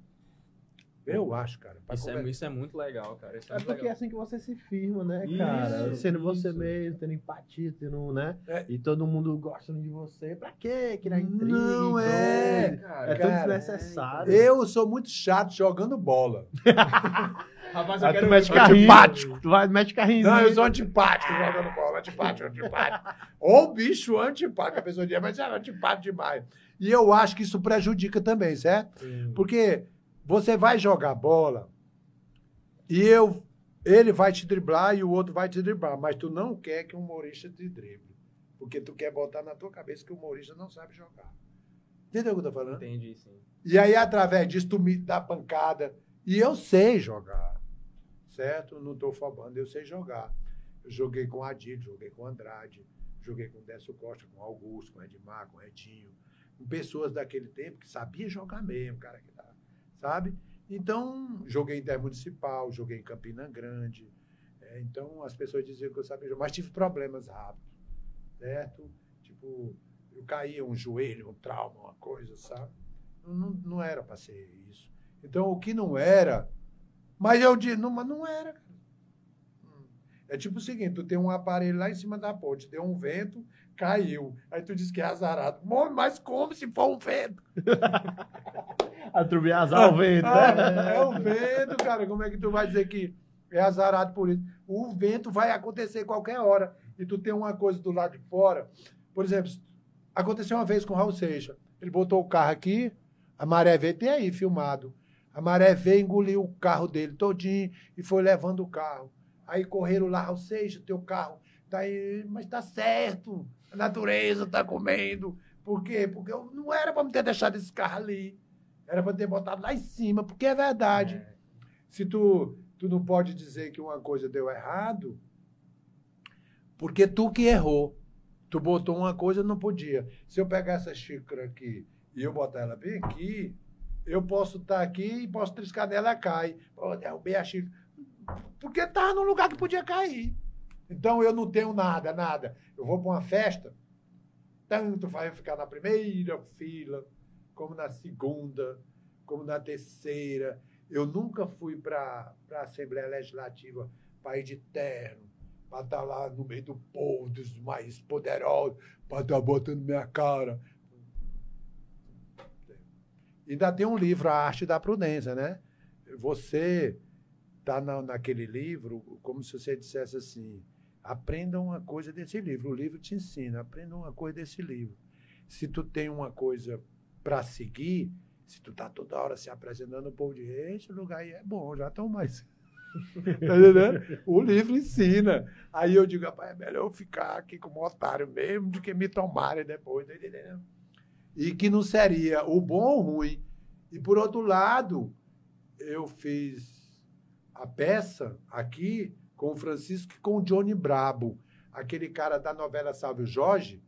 Eu acho, cara. Isso é, isso é, muito legal, cara. Isso é, é porque legal. é assim que você se firma, né, cara? Isso, Sendo isso. você mesmo, tendo empatia, tendo, né? É. E todo mundo gostando de você. Pra quê? Criar intriga? Não é, cara. É tão desnecessário. Eu sou muito chato jogando bola. Rapaz, eu quero... tu mete carrinho. Antipático. Tu vai, mete carrinho. Não, eu sou antipático jogando bola. Antipático, antipático. Ou bicho antipático. A pessoa diz, mas é antipático demais. E eu acho que isso prejudica também, certo? Sim. Porque você vai jogar bola e eu, ele vai te driblar e o outro vai te driblar, mas tu não quer que o humorista te drible. Porque tu quer botar na tua cabeça que o humorista não sabe jogar. Entendeu o que eu tô falando? Entendi, sim. E aí, através disso, tu me dá pancada. E eu sei jogar. Certo? Não estou falando, eu sei jogar. Eu joguei com Adil, joguei com Andrade, joguei com Décio Costa, com Augusto, com Edmar, com Retinho. Com pessoas daquele tempo que sabia jogar mesmo, cara. Que sabe? Então, joguei intermunicipal, joguei em Campina Grande. É, então, as pessoas diziam que eu sabia jogar, mas tive problemas rápidos, certo? Tipo, eu caía um joelho, um trauma, uma coisa, sabe? Não, não era para ser isso. Então, o que não era, mas eu disse, não, mas não era, hum. É tipo o seguinte, tu tem um aparelho lá em cima da ponte, deu um vento, caiu. Aí tu diz que é azarado. Mas como se for um vento? Atribuir azar ao vento, né? É, o vento, cara. Como é que tu vai dizer que é azarado por isso? O vento vai acontecer qualquer hora. E tu tem uma coisa do lado de fora. Por exemplo, aconteceu uma vez com o Raul Seixas. Ele botou o carro aqui, a maré veio, tem aí filmado. A maré veio, engoliu o carro dele todinho e foi levando o carro. Aí correram lá, Raul Seixas, teu carro tá aí, mas tá certo. A natureza tá comendo. Por quê? Porque eu não era para me ter deixado esse carro ali. Era para ter botado lá em cima, porque é verdade. É. Se tu, tu não pode dizer que uma coisa deu errado, porque tu que errou. Tu botou uma coisa não podia. Se eu pegar essa xícara aqui e eu botar ela bem aqui, eu posso estar tá aqui e posso triscar nela e cai. Pô, derrubei a xícara. Porque estava num lugar que podia cair. Então eu não tenho nada, nada. Eu vou para uma festa, tanto faz ficar na primeira fila, como na segunda, como na terceira. Eu nunca fui para a Assembleia Legislativa ir de terno, para estar tá lá no meio do povo, dos mais poderosos, para estar tá botando minha cara. Ainda tem um livro, A Arte da Prudência, né? Você está na, naquele livro como se você dissesse assim: aprenda uma coisa desse livro. O livro te ensina, aprenda uma coisa desse livro. Se tu tem uma coisa para seguir, se tu tá toda hora se apresentando, o povo diz: esse lugar aí é bom, já estão mais. tá entendendo? O livro ensina. Aí eu digo, rapaz, é melhor eu ficar aqui como otário mesmo do que me tomarem depois, tá entendendo? E que não seria o bom ou ruim. E por outro lado, eu fiz a peça aqui com o Francisco e com o Johnny Brabo, aquele cara da novela Salve Jorge,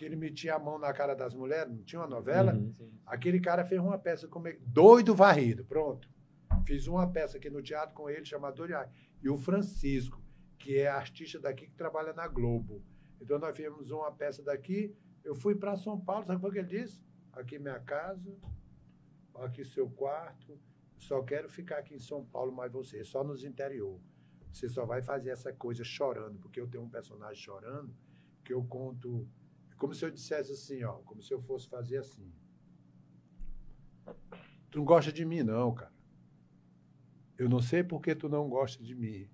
que ele metia a mão na cara das mulheres, não tinha uma novela? Uhum, aquele cara fez uma peça como Doido Varrido, pronto. Fiz uma peça aqui no teatro com ele, chamada Doriai. E o Francisco, que é artista daqui que trabalha na Globo. Então nós fizemos uma peça daqui, eu fui para São Paulo, sabe o que ele disse? Aqui minha casa, aqui seu quarto, só quero ficar aqui em São Paulo, mas você, só nos interior. Você só vai fazer essa coisa chorando, porque eu tenho um personagem chorando que eu conto como se eu dissesse assim, ó, como se eu fosse fazer assim. Tu não gosta de mim não, cara. Eu não sei porque tu não gosta de mim.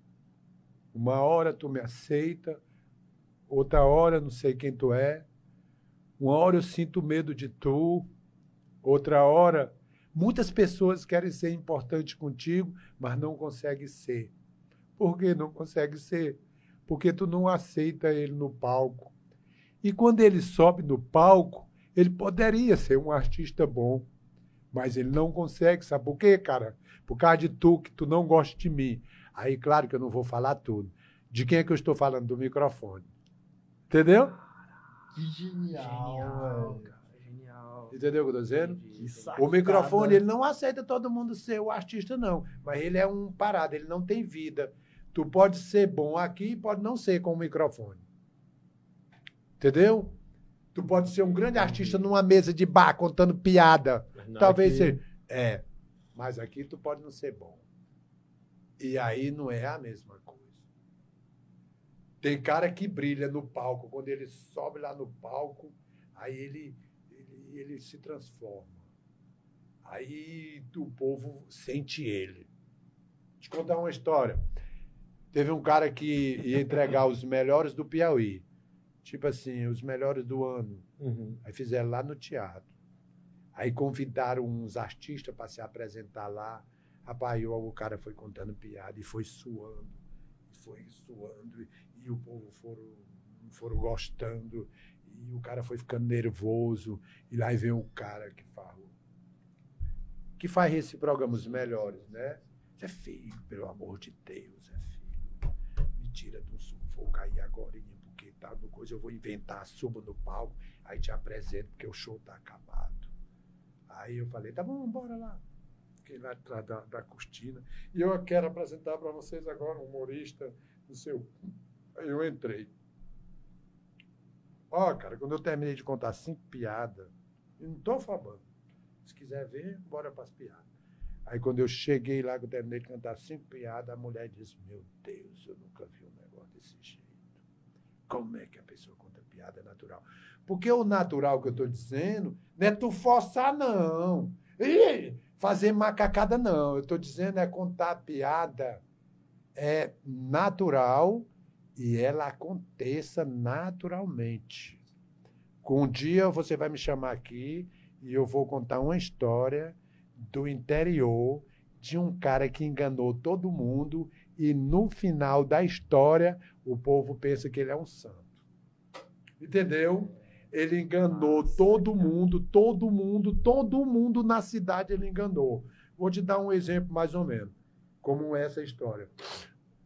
Uma hora tu me aceita, outra hora não sei quem tu é. Uma hora eu sinto medo de tu, outra hora Muitas pessoas querem ser importantes contigo, mas não conseguem ser. Por que não consegue ser? Porque tu não aceita ele no palco. E quando ele sobe no palco, ele poderia ser um artista bom, mas ele não consegue. Sabe por quê, cara? Por causa de tu, que tu não gosta de mim. Aí, claro que eu não vou falar tudo. De quem é que eu estou falando? Do microfone. Entendeu? Que genial, genial cara. Entendeu o que eu estou dizendo? O microfone, ele não aceita todo mundo ser o artista, não. Mas ele é um parado, ele não tem vida. Tu pode ser bom aqui pode não ser com o microfone. Entendeu? Tu pode ser um grande artista numa mesa de bar contando piada. Não, Talvez aqui... seja. É. Mas aqui tu pode não ser bom. E aí não é a mesma coisa. Tem cara que brilha no palco. Quando ele sobe lá no palco, aí ele ele se transforma. Aí o povo sente ele. Eu contar uma história. Teve um cara que ia entregar os melhores do Piauí. Tipo assim, os melhores do ano. Uhum. Aí fizeram lá no teatro. Aí convidaram uns artistas para se apresentar lá. Rapaz, o cara foi contando piada e foi suando. Foi suando. E, e o povo foram, foram gostando. E o cara foi ficando nervoso. E lá vem o cara que faz, que faz esse programa os melhores, né? Você é filho, pelo amor de Deus, é filho. Me tira um sufoco aí agora, porque tá no coisa, eu vou inventar, subo no palco, aí te apresento, porque o show tá acabado. Aí eu falei, tá bom, bora lá. Fiquei lá atrás da, da cortina. E eu quero apresentar para vocês agora um humorista, no seu. Aí eu entrei. Ó, oh, cara, quando eu terminei de contar cinco piadas, eu não estou falando. Se quiser ver, bora para as piadas. Aí quando eu cheguei lá, que eu terminei de cantar cinco piadas, a mulher disse, meu Deus, eu nunca vi um negócio desse jeito. Como é que a pessoa conta piada natural? Porque o natural que eu estou dizendo não é tu forçar, não. Fazer macacada, não. Eu estou dizendo é contar piada é natural e ela aconteça naturalmente. Um dia você vai me chamar aqui e eu vou contar uma história do interior de um cara que enganou todo mundo e no final da história o povo pensa que ele é um santo. Entendeu? Ele enganou todo mundo, todo mundo, todo mundo na cidade ele enganou. Vou te dar um exemplo mais ou menos, como essa história.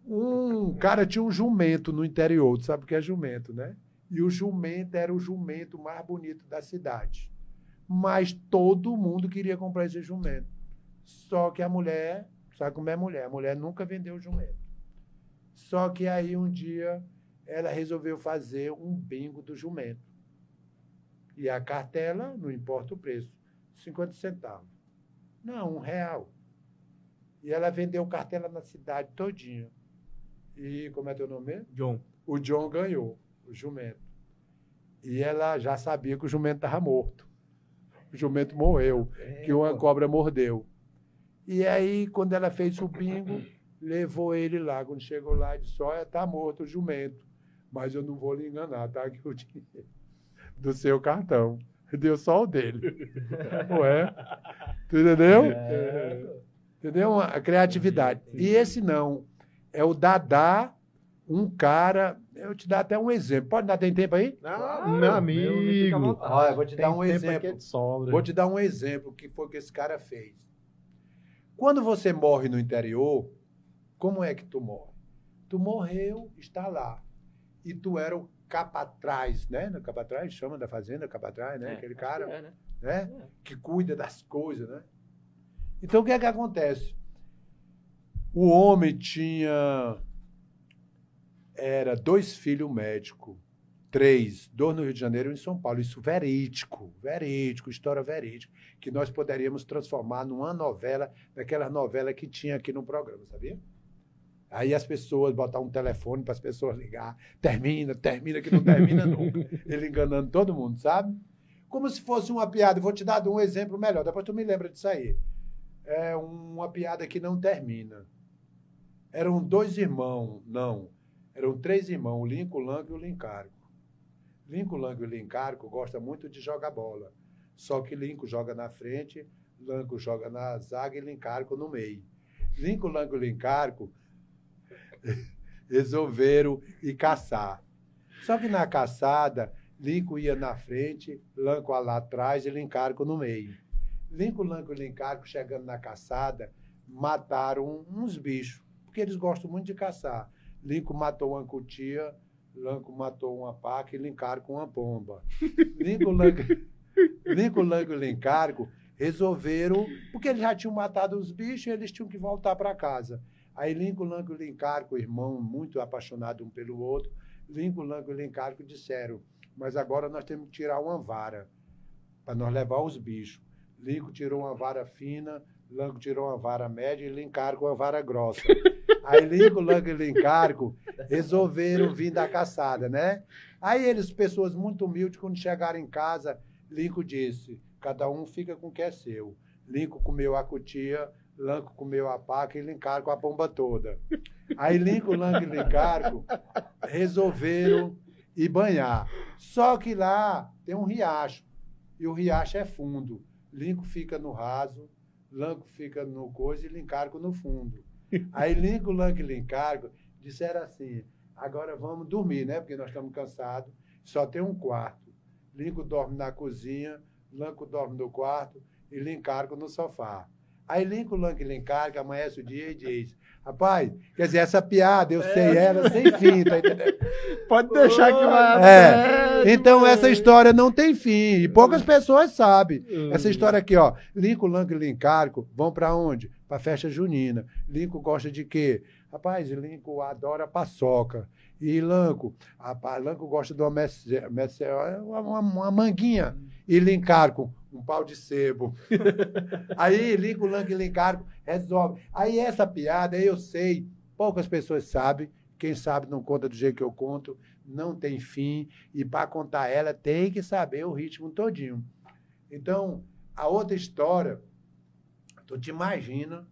Um cara tinha um jumento no interior, tu sabe o que é jumento, né? E o jumento era o jumento mais bonito da cidade. Mas todo mundo queria comprar esse jumento. Só que a mulher, sabe como é mulher? A mulher nunca vendeu o jumento. Só que aí um dia ela resolveu fazer um bingo do jumento. E a cartela, não importa o preço, 50 centavos. Não, um real. E ela vendeu cartela na cidade todinha. E como é teu nome? John. O John ganhou, o jumento. E ela já sabia que o jumento estava morto. O jumento morreu, é, que uma cobra mordeu. E aí, quando ela fez o bingo, levou ele lá. Quando chegou lá, disse: Olha, está morto o jumento. Mas eu não vou lhe enganar, tá aqui o dinheiro do seu cartão. Deu só o dele. Ué? Tu entendeu? É. Entendeu? A criatividade. E esse não. É o Dadá, um cara. Eu te dar até um exemplo. Pode dar, tem tempo aí? Ah, meu amigo. Olha, vou te tem dar um exemplo. Vou te dar um exemplo que foi que esse cara fez. Quando você morre no interior, como é que tu morre? Tu morreu, está lá. E tu era o capatraz, né? No capatraz, chama da fazenda, capatraz, né? É, Aquele cara que, é, né? né? É. que cuida das coisas, né? Então, o que é que acontece? O homem tinha... Era dois filhos médicos, três, dois no Rio de Janeiro e em São Paulo. Isso verídico, verídico, história verídica, que nós poderíamos transformar numa novela, daquelas novelas que tinha aqui no programa, sabia? Aí as pessoas botar um telefone para as pessoas ligar, termina, termina, que não termina nunca. Ele enganando todo mundo, sabe? Como se fosse uma piada. Vou te dar um exemplo melhor, depois tu me lembra disso aí. É uma piada que não termina. Eram dois irmãos, não. Eram três irmãos, o Lincoln, o Lang e o Lincarco. Lincoln, Lang e o Lincarco gostam muito de jogar bola. Só que Lincoln joga na frente, Lanco joga na zaga e Lincarco no meio. Lincoln, Lang e Lincarco resolveram ir caçar. Só que na caçada, Lincoln ia na frente, Lanco lá atrás e Lincarco no meio. Lincoln, Lanco e Lincarco, chegando na caçada, mataram uns bichos, porque eles gostam muito de caçar. Lincoln matou uma cutia, Lanco matou uma paca e Lincarco uma pomba. Lincoln, Lanco, Lincoln, Lanco e Lincarco resolveram, porque eles já tinham matado os bichos, eles tinham que voltar para casa. Aí Lincoln, Lanco e Lincarco, irmão muito apaixonado um pelo outro, Lincoln, Lanco e Lincarco disseram, mas agora nós temos que tirar uma vara para nós levar os bichos. Lincoln tirou uma vara fina, Lanco tirou uma vara média e Lincarco uma vara grossa. Aí Lincoln, Lanco e Lincarco resolveram vir da caçada, né? Aí eles, pessoas muito humildes, quando chegaram em casa, Lincoln disse, cada um fica com o que é seu. Lincoln comeu a cutia, Lanco comeu a paca e Lincarco a pomba toda. Aí Lincoln, Lanco e Lincarco resolveram ir banhar. Só que lá tem um riacho, e o riacho é fundo. Lincoln fica no raso, Lanco fica no coisa e Lincarco no fundo. Aí Lincoln, Lanco e Lincarco disseram assim, agora vamos dormir, né? Porque nós estamos cansados, só tem um quarto. Lincoln dorme na cozinha, Lanco dorme no quarto e Lincarco no sofá. Aí Lincoln Lank Linkar, que amanhece o dia e diz: Rapaz, quer dizer, essa piada, eu é. sei ela sem fim, tá entendendo? Pode deixar que vai. É. Então, essa história não tem fim. E poucas pessoas sabem. Essa história aqui, ó. Lincoln, Lank e Lincarco vão para onde? Para festa junina. Lincoln gosta de quê? Rapaz, Lincoln adora paçoca. E Lanco, rapaz, Lanco gosta de uma, uma, uma manguinha. E Lincarco, um pau de sebo. aí Lincoln, Lang e Lincarco resolve. Aí essa piada, eu sei, poucas pessoas sabem, quem sabe não conta do jeito que eu conto, não tem fim, e para contar ela tem que saber o ritmo todinho. Então, a outra história, tu te imagina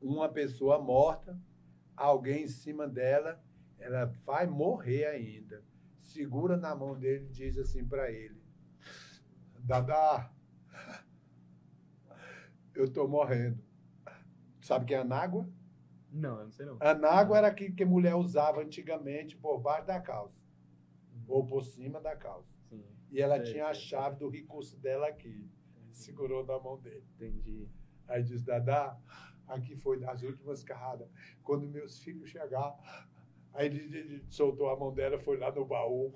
uma pessoa morta, alguém em cima dela, ela vai morrer ainda. Segura na mão dele e diz assim para ele: Dada, eu tô morrendo. Sabe quem é anágua? Não, eu não sei não. Anágua era aquilo que a mulher usava antigamente por baixo da calça. Uhum. Ou por cima da calça. Sim. E ela sei, tinha sei. a chave do recurso dela aqui. Entendi. Segurou na mão dele. Entendi. Aí disse, Dada, aqui foi das últimas carradas. Quando meus filhos chegar, aí ele, ele soltou a mão dela, foi lá no baú.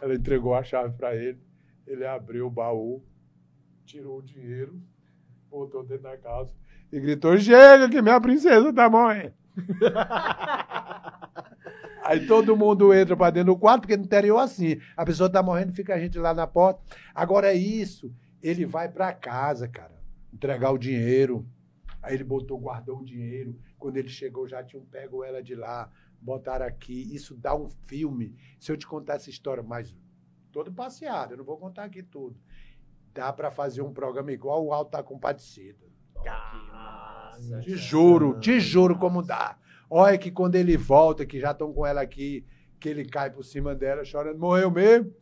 Ela entregou a chave para ele. Ele abriu o baú, tirou o dinheiro, botou dentro da calça e gritou: Chega, que minha princesa tá morrendo. Aí todo mundo entra para dentro do quarto, porque no interior assim, a pessoa tá morrendo, fica a gente lá na porta. Agora é isso, ele vai para casa, cara, entregar o dinheiro. Aí ele botou, guardou o dinheiro. Quando ele chegou, já tinham pego ela de lá, botaram aqui. Isso dá um filme. Se eu te contar essa história, mas todo passeado, eu não vou contar aqui tudo. Dá para fazer um programa igual o Alto da Compadecida. te juro, te juro como dá. Olha que quando ele volta, que já estão com ela aqui, que ele cai por cima dela chorando, morreu mesmo?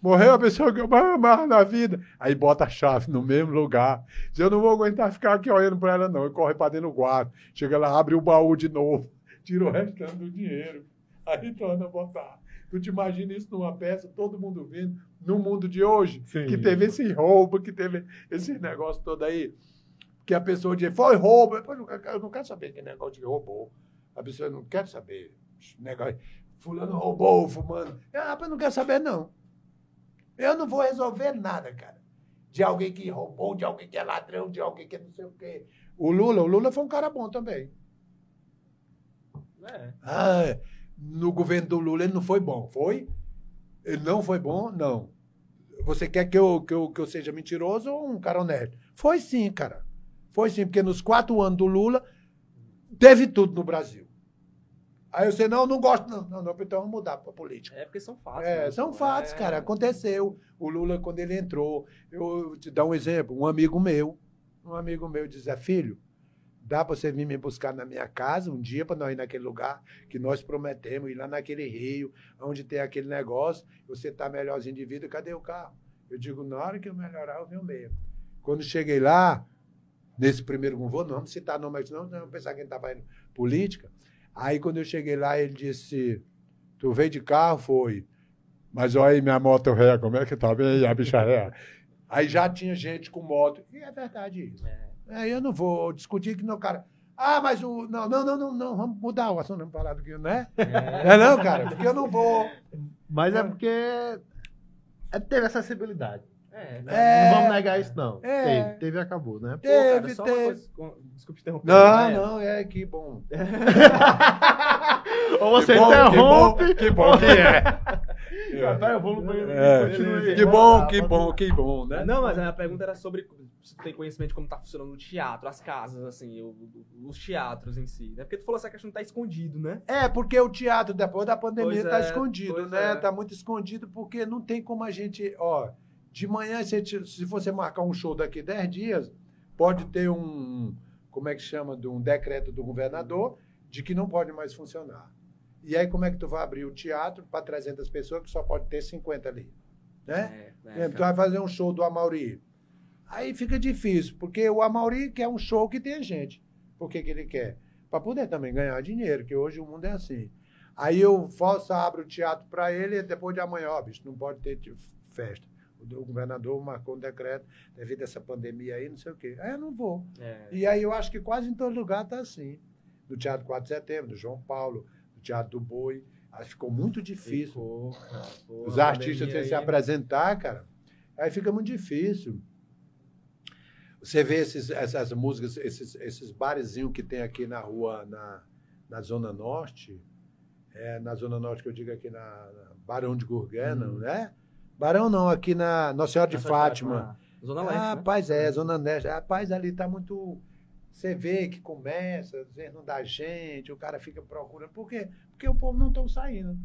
Morreu a pessoa que eu mais amava na vida. Aí bota a chave no mesmo lugar. Diz, eu não vou aguentar ficar aqui olhando para ela, não. E corre para dentro do quarto. Chega lá, abre o baú de novo. Tira o restante do dinheiro. Aí torna a botar. Tu te imagina isso numa peça, todo mundo vendo, no mundo de hoje, Sim. que teve esse roubo, que teve esse negócio todo aí. Que a pessoa diz, foi roubo. Eu não quero saber que negócio de roubou. A pessoa não quer saber. Negócio, fulano roubou, fumando. Ah, eu não quero saber, não. Eu não vou resolver nada, cara. De alguém que roubou, de alguém que é ladrão, de alguém que é não sei o quê. O Lula, o Lula foi um cara bom também. É. Ah, no governo do Lula ele não foi bom. Foi? Ele não foi bom? Não. Você quer que eu, que eu, que eu seja mentiroso ou um cara honesto? Foi sim, cara. Foi sim, porque nos quatro anos do Lula teve tudo no Brasil. Aí você, não, não gosto, não. Não, não então vamos mudar para política. É porque são fatos. É, né? são fatos, é... cara. Aconteceu. O Lula, quando ele entrou, eu te dar um exemplo. Um amigo meu, um amigo meu diz, é filho, dá para você vir me buscar na minha casa um dia para nós ir naquele lugar que nós prometemos, ir lá naquele rio, onde tem aquele negócio, você está melhorzinho de vida, cadê o carro? Eu digo, na hora que eu melhorar, eu venho mesmo. Quando cheguei lá, nesse primeiro vou, não vamos citar nome, não, não pensar que ele estava indo política, Aí quando eu cheguei lá, ele disse: Tu veio de carro? Foi. Mas olha aí minha moto ré, como é que tá bem a bicha ré? Aí já tinha gente com moto. E é verdade isso. É. Aí eu não vou discutir que não, cara. Ah, mas o. Não, não, não, não, não vamos mudar o assunto, vamos falar do que, né? É. é não, cara, porque eu não vou. Mas é porque é, teve acessibilidade. É, é, não vamos negar isso, não. É, teve, teve e acabou, né? Teve, Pô, cara, teve. Coisa, desculpa interromper. Não, não, é que bom. Ou você que bom, interrompe. Que bom que, é. Tá, eu vou no banheiro. É, que bom, que bom, que bom, né? Não, mas a minha pergunta era sobre se tu tem conhecimento de como tá funcionando o teatro, as casas, assim, os teatros em si, né? Porque tu falou essa questão tá escondido, né? É, porque o teatro, depois da pandemia, pois tá é, escondido, né? É. Tá muito escondido porque não tem como a gente, ó... De manhã, se, se você marcar um show daqui 10 dias, pode ter um, como é que chama, de um decreto do governador de que não pode mais funcionar. E aí como é que tu vai abrir o teatro para 300 pessoas que só pode ter 50 ali? Né? É, é, tu vai fazer um show do Amauri. Aí fica difícil, porque o Amauri quer um show que tenha gente. Por que, que ele quer? Para poder também ganhar dinheiro, que hoje o mundo é assim. Aí eu faço, abro o teatro para ele e depois de amanhã, ó, bicho, não pode ter festa o governador marcou um decreto devido a essa pandemia aí, não sei o quê. Aí eu não vou. É. E aí eu acho que quase em todo lugar está assim. No Teatro 4 de Setembro, do João Paulo, Teatro do Boi. Aí ficou muito difícil. Ficou, ficou Os artistas aí... se apresentar, cara. Aí fica muito difícil. Você vê esses, essas músicas, esses, esses barezinhos que tem aqui na rua, na, na Zona Norte, é, na Zona Norte que eu digo aqui na, na Barão de Gurguena, hum. né? Barão não, aqui na Nossa Senhora de Nossa Fátima. Fátima. Zona Leste. Ah, né? rapaz, é, Zona Leste. Rapaz, ali tá muito. Você vê que começa, às vezes não dá gente, o cara fica procurando. Por quê? Porque o povo não está saindo.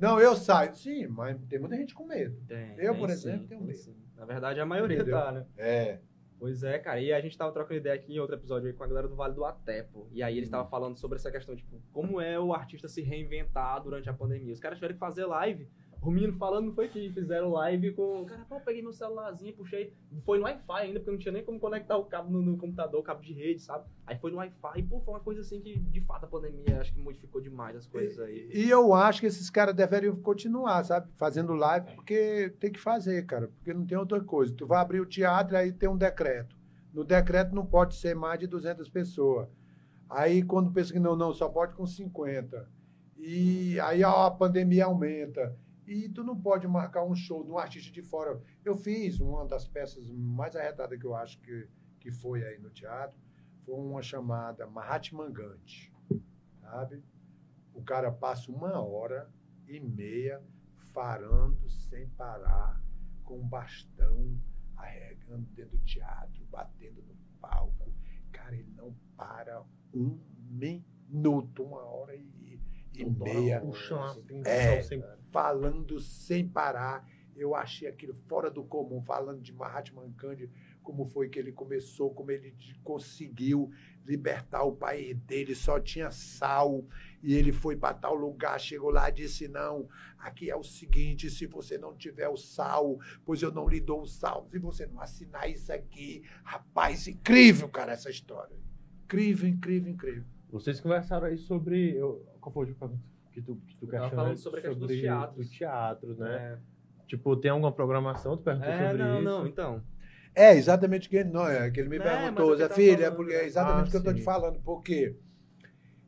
Não, eu saio. Sim, mas tem muita gente com medo. Tem, eu, tem por exemplo, sim, tenho medo. Sim. Na verdade, a maioria Entendeu? tá, né? É. Pois é, cara. E a gente tava trocando ideia aqui em outro episódio aí com a galera do Vale do Até, pô. E aí eles estavam hum. falando sobre essa questão, tipo, como é o artista se reinventar durante a pandemia. Os caras tiveram que fazer live o menino falando foi que fizeram live com. Cara, pô, peguei meu celularzinho, puxei. Foi no Wi-Fi ainda, porque não tinha nem como conectar o cabo no, no computador, o cabo de rede, sabe? Aí foi no Wi-Fi e, pô, foi uma coisa assim que, de fato, a pandemia acho que modificou demais as coisas aí. E, e eu acho que esses caras deveriam continuar, sabe? Fazendo live, porque tem que fazer, cara. Porque não tem outra coisa. Tu vai abrir o teatro aí tem um decreto. No decreto não pode ser mais de 200 pessoas. Aí quando pensa que não, não, só pode com 50. E aí a pandemia aumenta. E tu não pode marcar um show de um artista de fora. Eu fiz uma das peças mais arretadas que eu acho que, que foi aí no teatro, foi uma chamada Mahatma Gandhi, sabe? O cara passa uma hora e meia farando sem parar, com um bastão, arregando dentro do teatro, batendo no palco. Cara, ele não para um minuto, uma hora e, e meia. Puxando, é, falando sem parar. Eu achei aquilo fora do comum, falando de Mahatma Gandhi, como foi que ele começou, como ele conseguiu libertar o pai dele, só tinha sal, e ele foi para tal lugar, chegou lá e disse: Não, aqui é o seguinte: se você não tiver o sal, pois eu não lhe dou o sal, se você não assinar isso aqui, rapaz, incrível, cara, essa história. Incrível, incrível, incrível. Vocês conversaram aí sobre. Eu, qual foi o que tu, que tu questionou? falando sobre a questão sobre dos teatros. Do teatro, né? É. Tipo, tem alguma programação? Tu perguntou é, sobre não, isso? Não, não, então. É, exatamente que ele, não, é, que ele me perguntou, Zé Filho, é, porque é exatamente o ah, que eu estou te falando, porque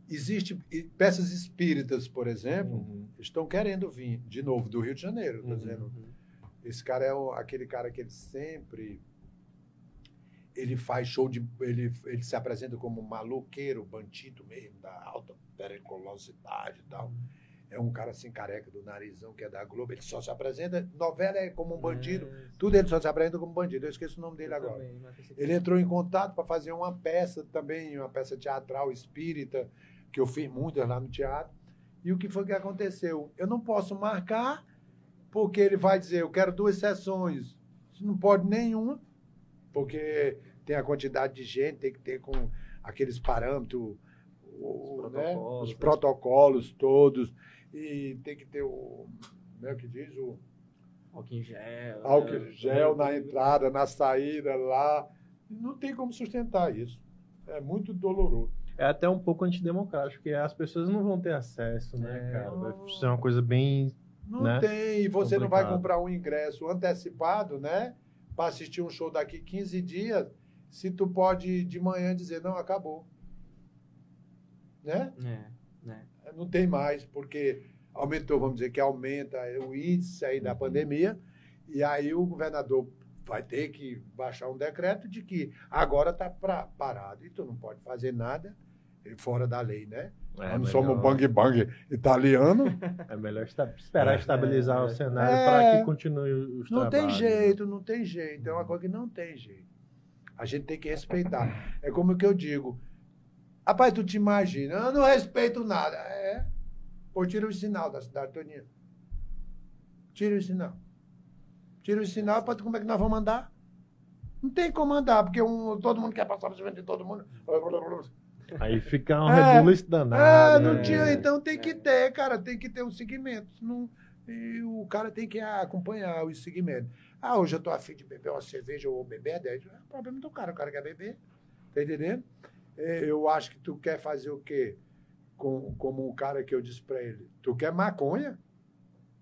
existe peças espíritas, por exemplo, uhum. estão querendo vir, de novo, do Rio de Janeiro, uhum. dizendo, esse cara é o, aquele cara que ele sempre ele faz show de. Ele, ele se apresenta como maloqueiro, bandido mesmo, da alta periculosidade e tal. É um cara assim careca do narizão que é da Globo, ele só se apresenta, novela é como um bandido, é, tudo ele só se apresenta como bandido. Eu esqueço o nome dele agora. Também, ele entrou em contato para fazer uma peça também, uma peça teatral espírita, que eu fiz muitas lá no teatro. E o que foi que aconteceu? Eu não posso marcar, porque ele vai dizer, eu quero duas sessões. Não pode nenhuma, porque tem a quantidade de gente, tem que ter com aqueles parâmetros, o, os, né? protocolos, os protocolos todos e tem que ter o. Como é que diz? O. Álcool em gel. Álcool né? gel na entrada, na saída lá. Não tem como sustentar isso. É muito doloroso. É até um pouco antidemocrático, porque as pessoas não vão ter acesso, né, é, cara? Vai ser uma coisa bem. Não né? tem. E você Complicado. não vai comprar um ingresso antecipado, né? Para assistir um show daqui 15 dias, se tu pode de manhã dizer, não, acabou. Né? É, né? não tem mais, porque aumentou, vamos dizer que aumenta o índice aí da uhum. pandemia, e aí o governador vai ter que baixar um decreto de que agora está parado e tu não pode fazer nada fora da lei, né? É, Nós não somos bang bang italiano. É melhor esperar é, estabilizar é, o cenário é, para que continue os Não tem jeito, não tem jeito. É uma coisa que não tem jeito. A gente tem que respeitar. É como que eu digo, Rapaz, tu te imagina, eu não respeito nada. É. Pô, tira o sinal da cidade Toninho. Tira o sinal. Tira o sinal, para como é que nós vamos andar? Não tem como andar, porque um, todo mundo quer passar por cima de todo mundo. Aí fica um é, rebuliço danado. É, não né? tinha, então tem que ter, cara, tem que ter um segmento. Não, e o cara tem que acompanhar os segmentos. Ah, hoje eu tô afim de beber uma cerveja ou beber 10. É problema do cara, o cara quer beber. Tá entendendo? É, eu acho que tu quer fazer o quê? Com, como o cara que eu disse para ele, tu quer maconha?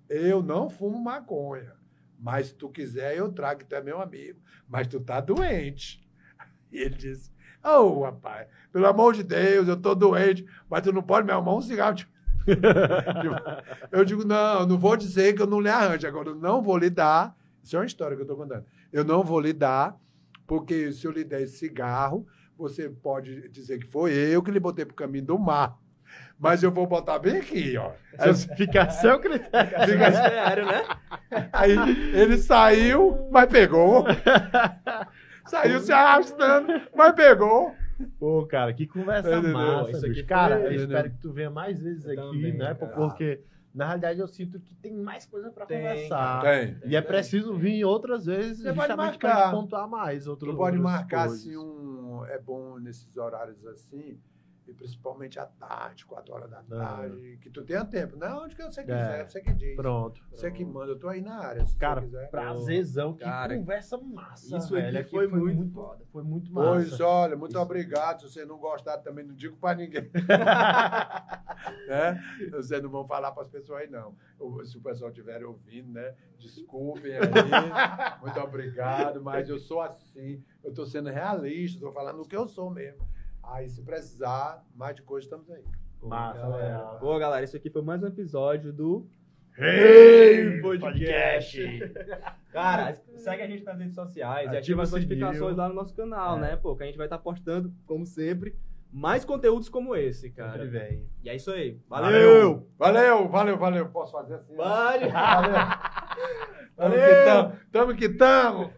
Eu não fumo maconha. Mas se tu quiser, eu trago, tu é meu amigo. Mas tu tá doente. E ele disse, oh, rapaz, pelo amor de Deus, eu tô doente, mas tu não pode me arrumar um cigarro. eu digo, não, eu não vou dizer que eu não lhe arranjo. Agora, eu não vou lhe dar. Isso é uma história que eu estou contando. Eu não vou lhe dar, porque se eu lhe der esse cigarro, você pode dizer que foi eu que lhe botei para o caminho do mar. Mas eu vou botar bem aqui, ó. Fica a seu critério. Fica critério, né? Aí ele saiu, mas pegou. Saiu se arrastando, mas pegou. Pô, cara, que conversa Entendeu? massa. Isso aqui cara, eu espero que tu venha mais vezes aqui, também, né? Cara. Porque na realidade, eu sinto que tem mais coisa para conversar. Tem. E é preciso vir outras vezes Você justamente para pontuar mais. Outro, tu pode marcar assim um. É bom nesses horários assim e principalmente à tarde, 4 horas da tarde, que tu tenha tempo. Não, onde que você quiser, é. você que diz. Pronto. Você pronto. que manda, eu tô aí na área. Cara, prazerzão, que cara, conversa massa. Isso velho, aqui foi, foi muito, muito foda. Foi muito massa. Pois olha, muito Isso. obrigado. Se você não gostar, também não digo pra ninguém. né? Vocês não vão falar para as pessoas aí, não. Se o pessoal estiver ouvindo, né? Desculpem aí. muito obrigado, mas eu sou assim. Eu estou sendo realista, estou falando o que eu sou mesmo. Aí, se precisar, mais de coisa, estamos aí. Massa, galera. Boa, galera. Esse aqui foi mais um episódio do Hey Podcast. Cara, segue a gente nas redes sociais ativa e ativa as notificações lá no nosso canal, é. né? Pô, que a gente vai estar tá postando, como sempre, mais conteúdos como esse, cara. Sempre. E é isso aí. Valeu! Valeu, valeu, valeu. Posso fazer assim? Vale! Valeu! valeu. Tamo que tamo! Tamo que tamo!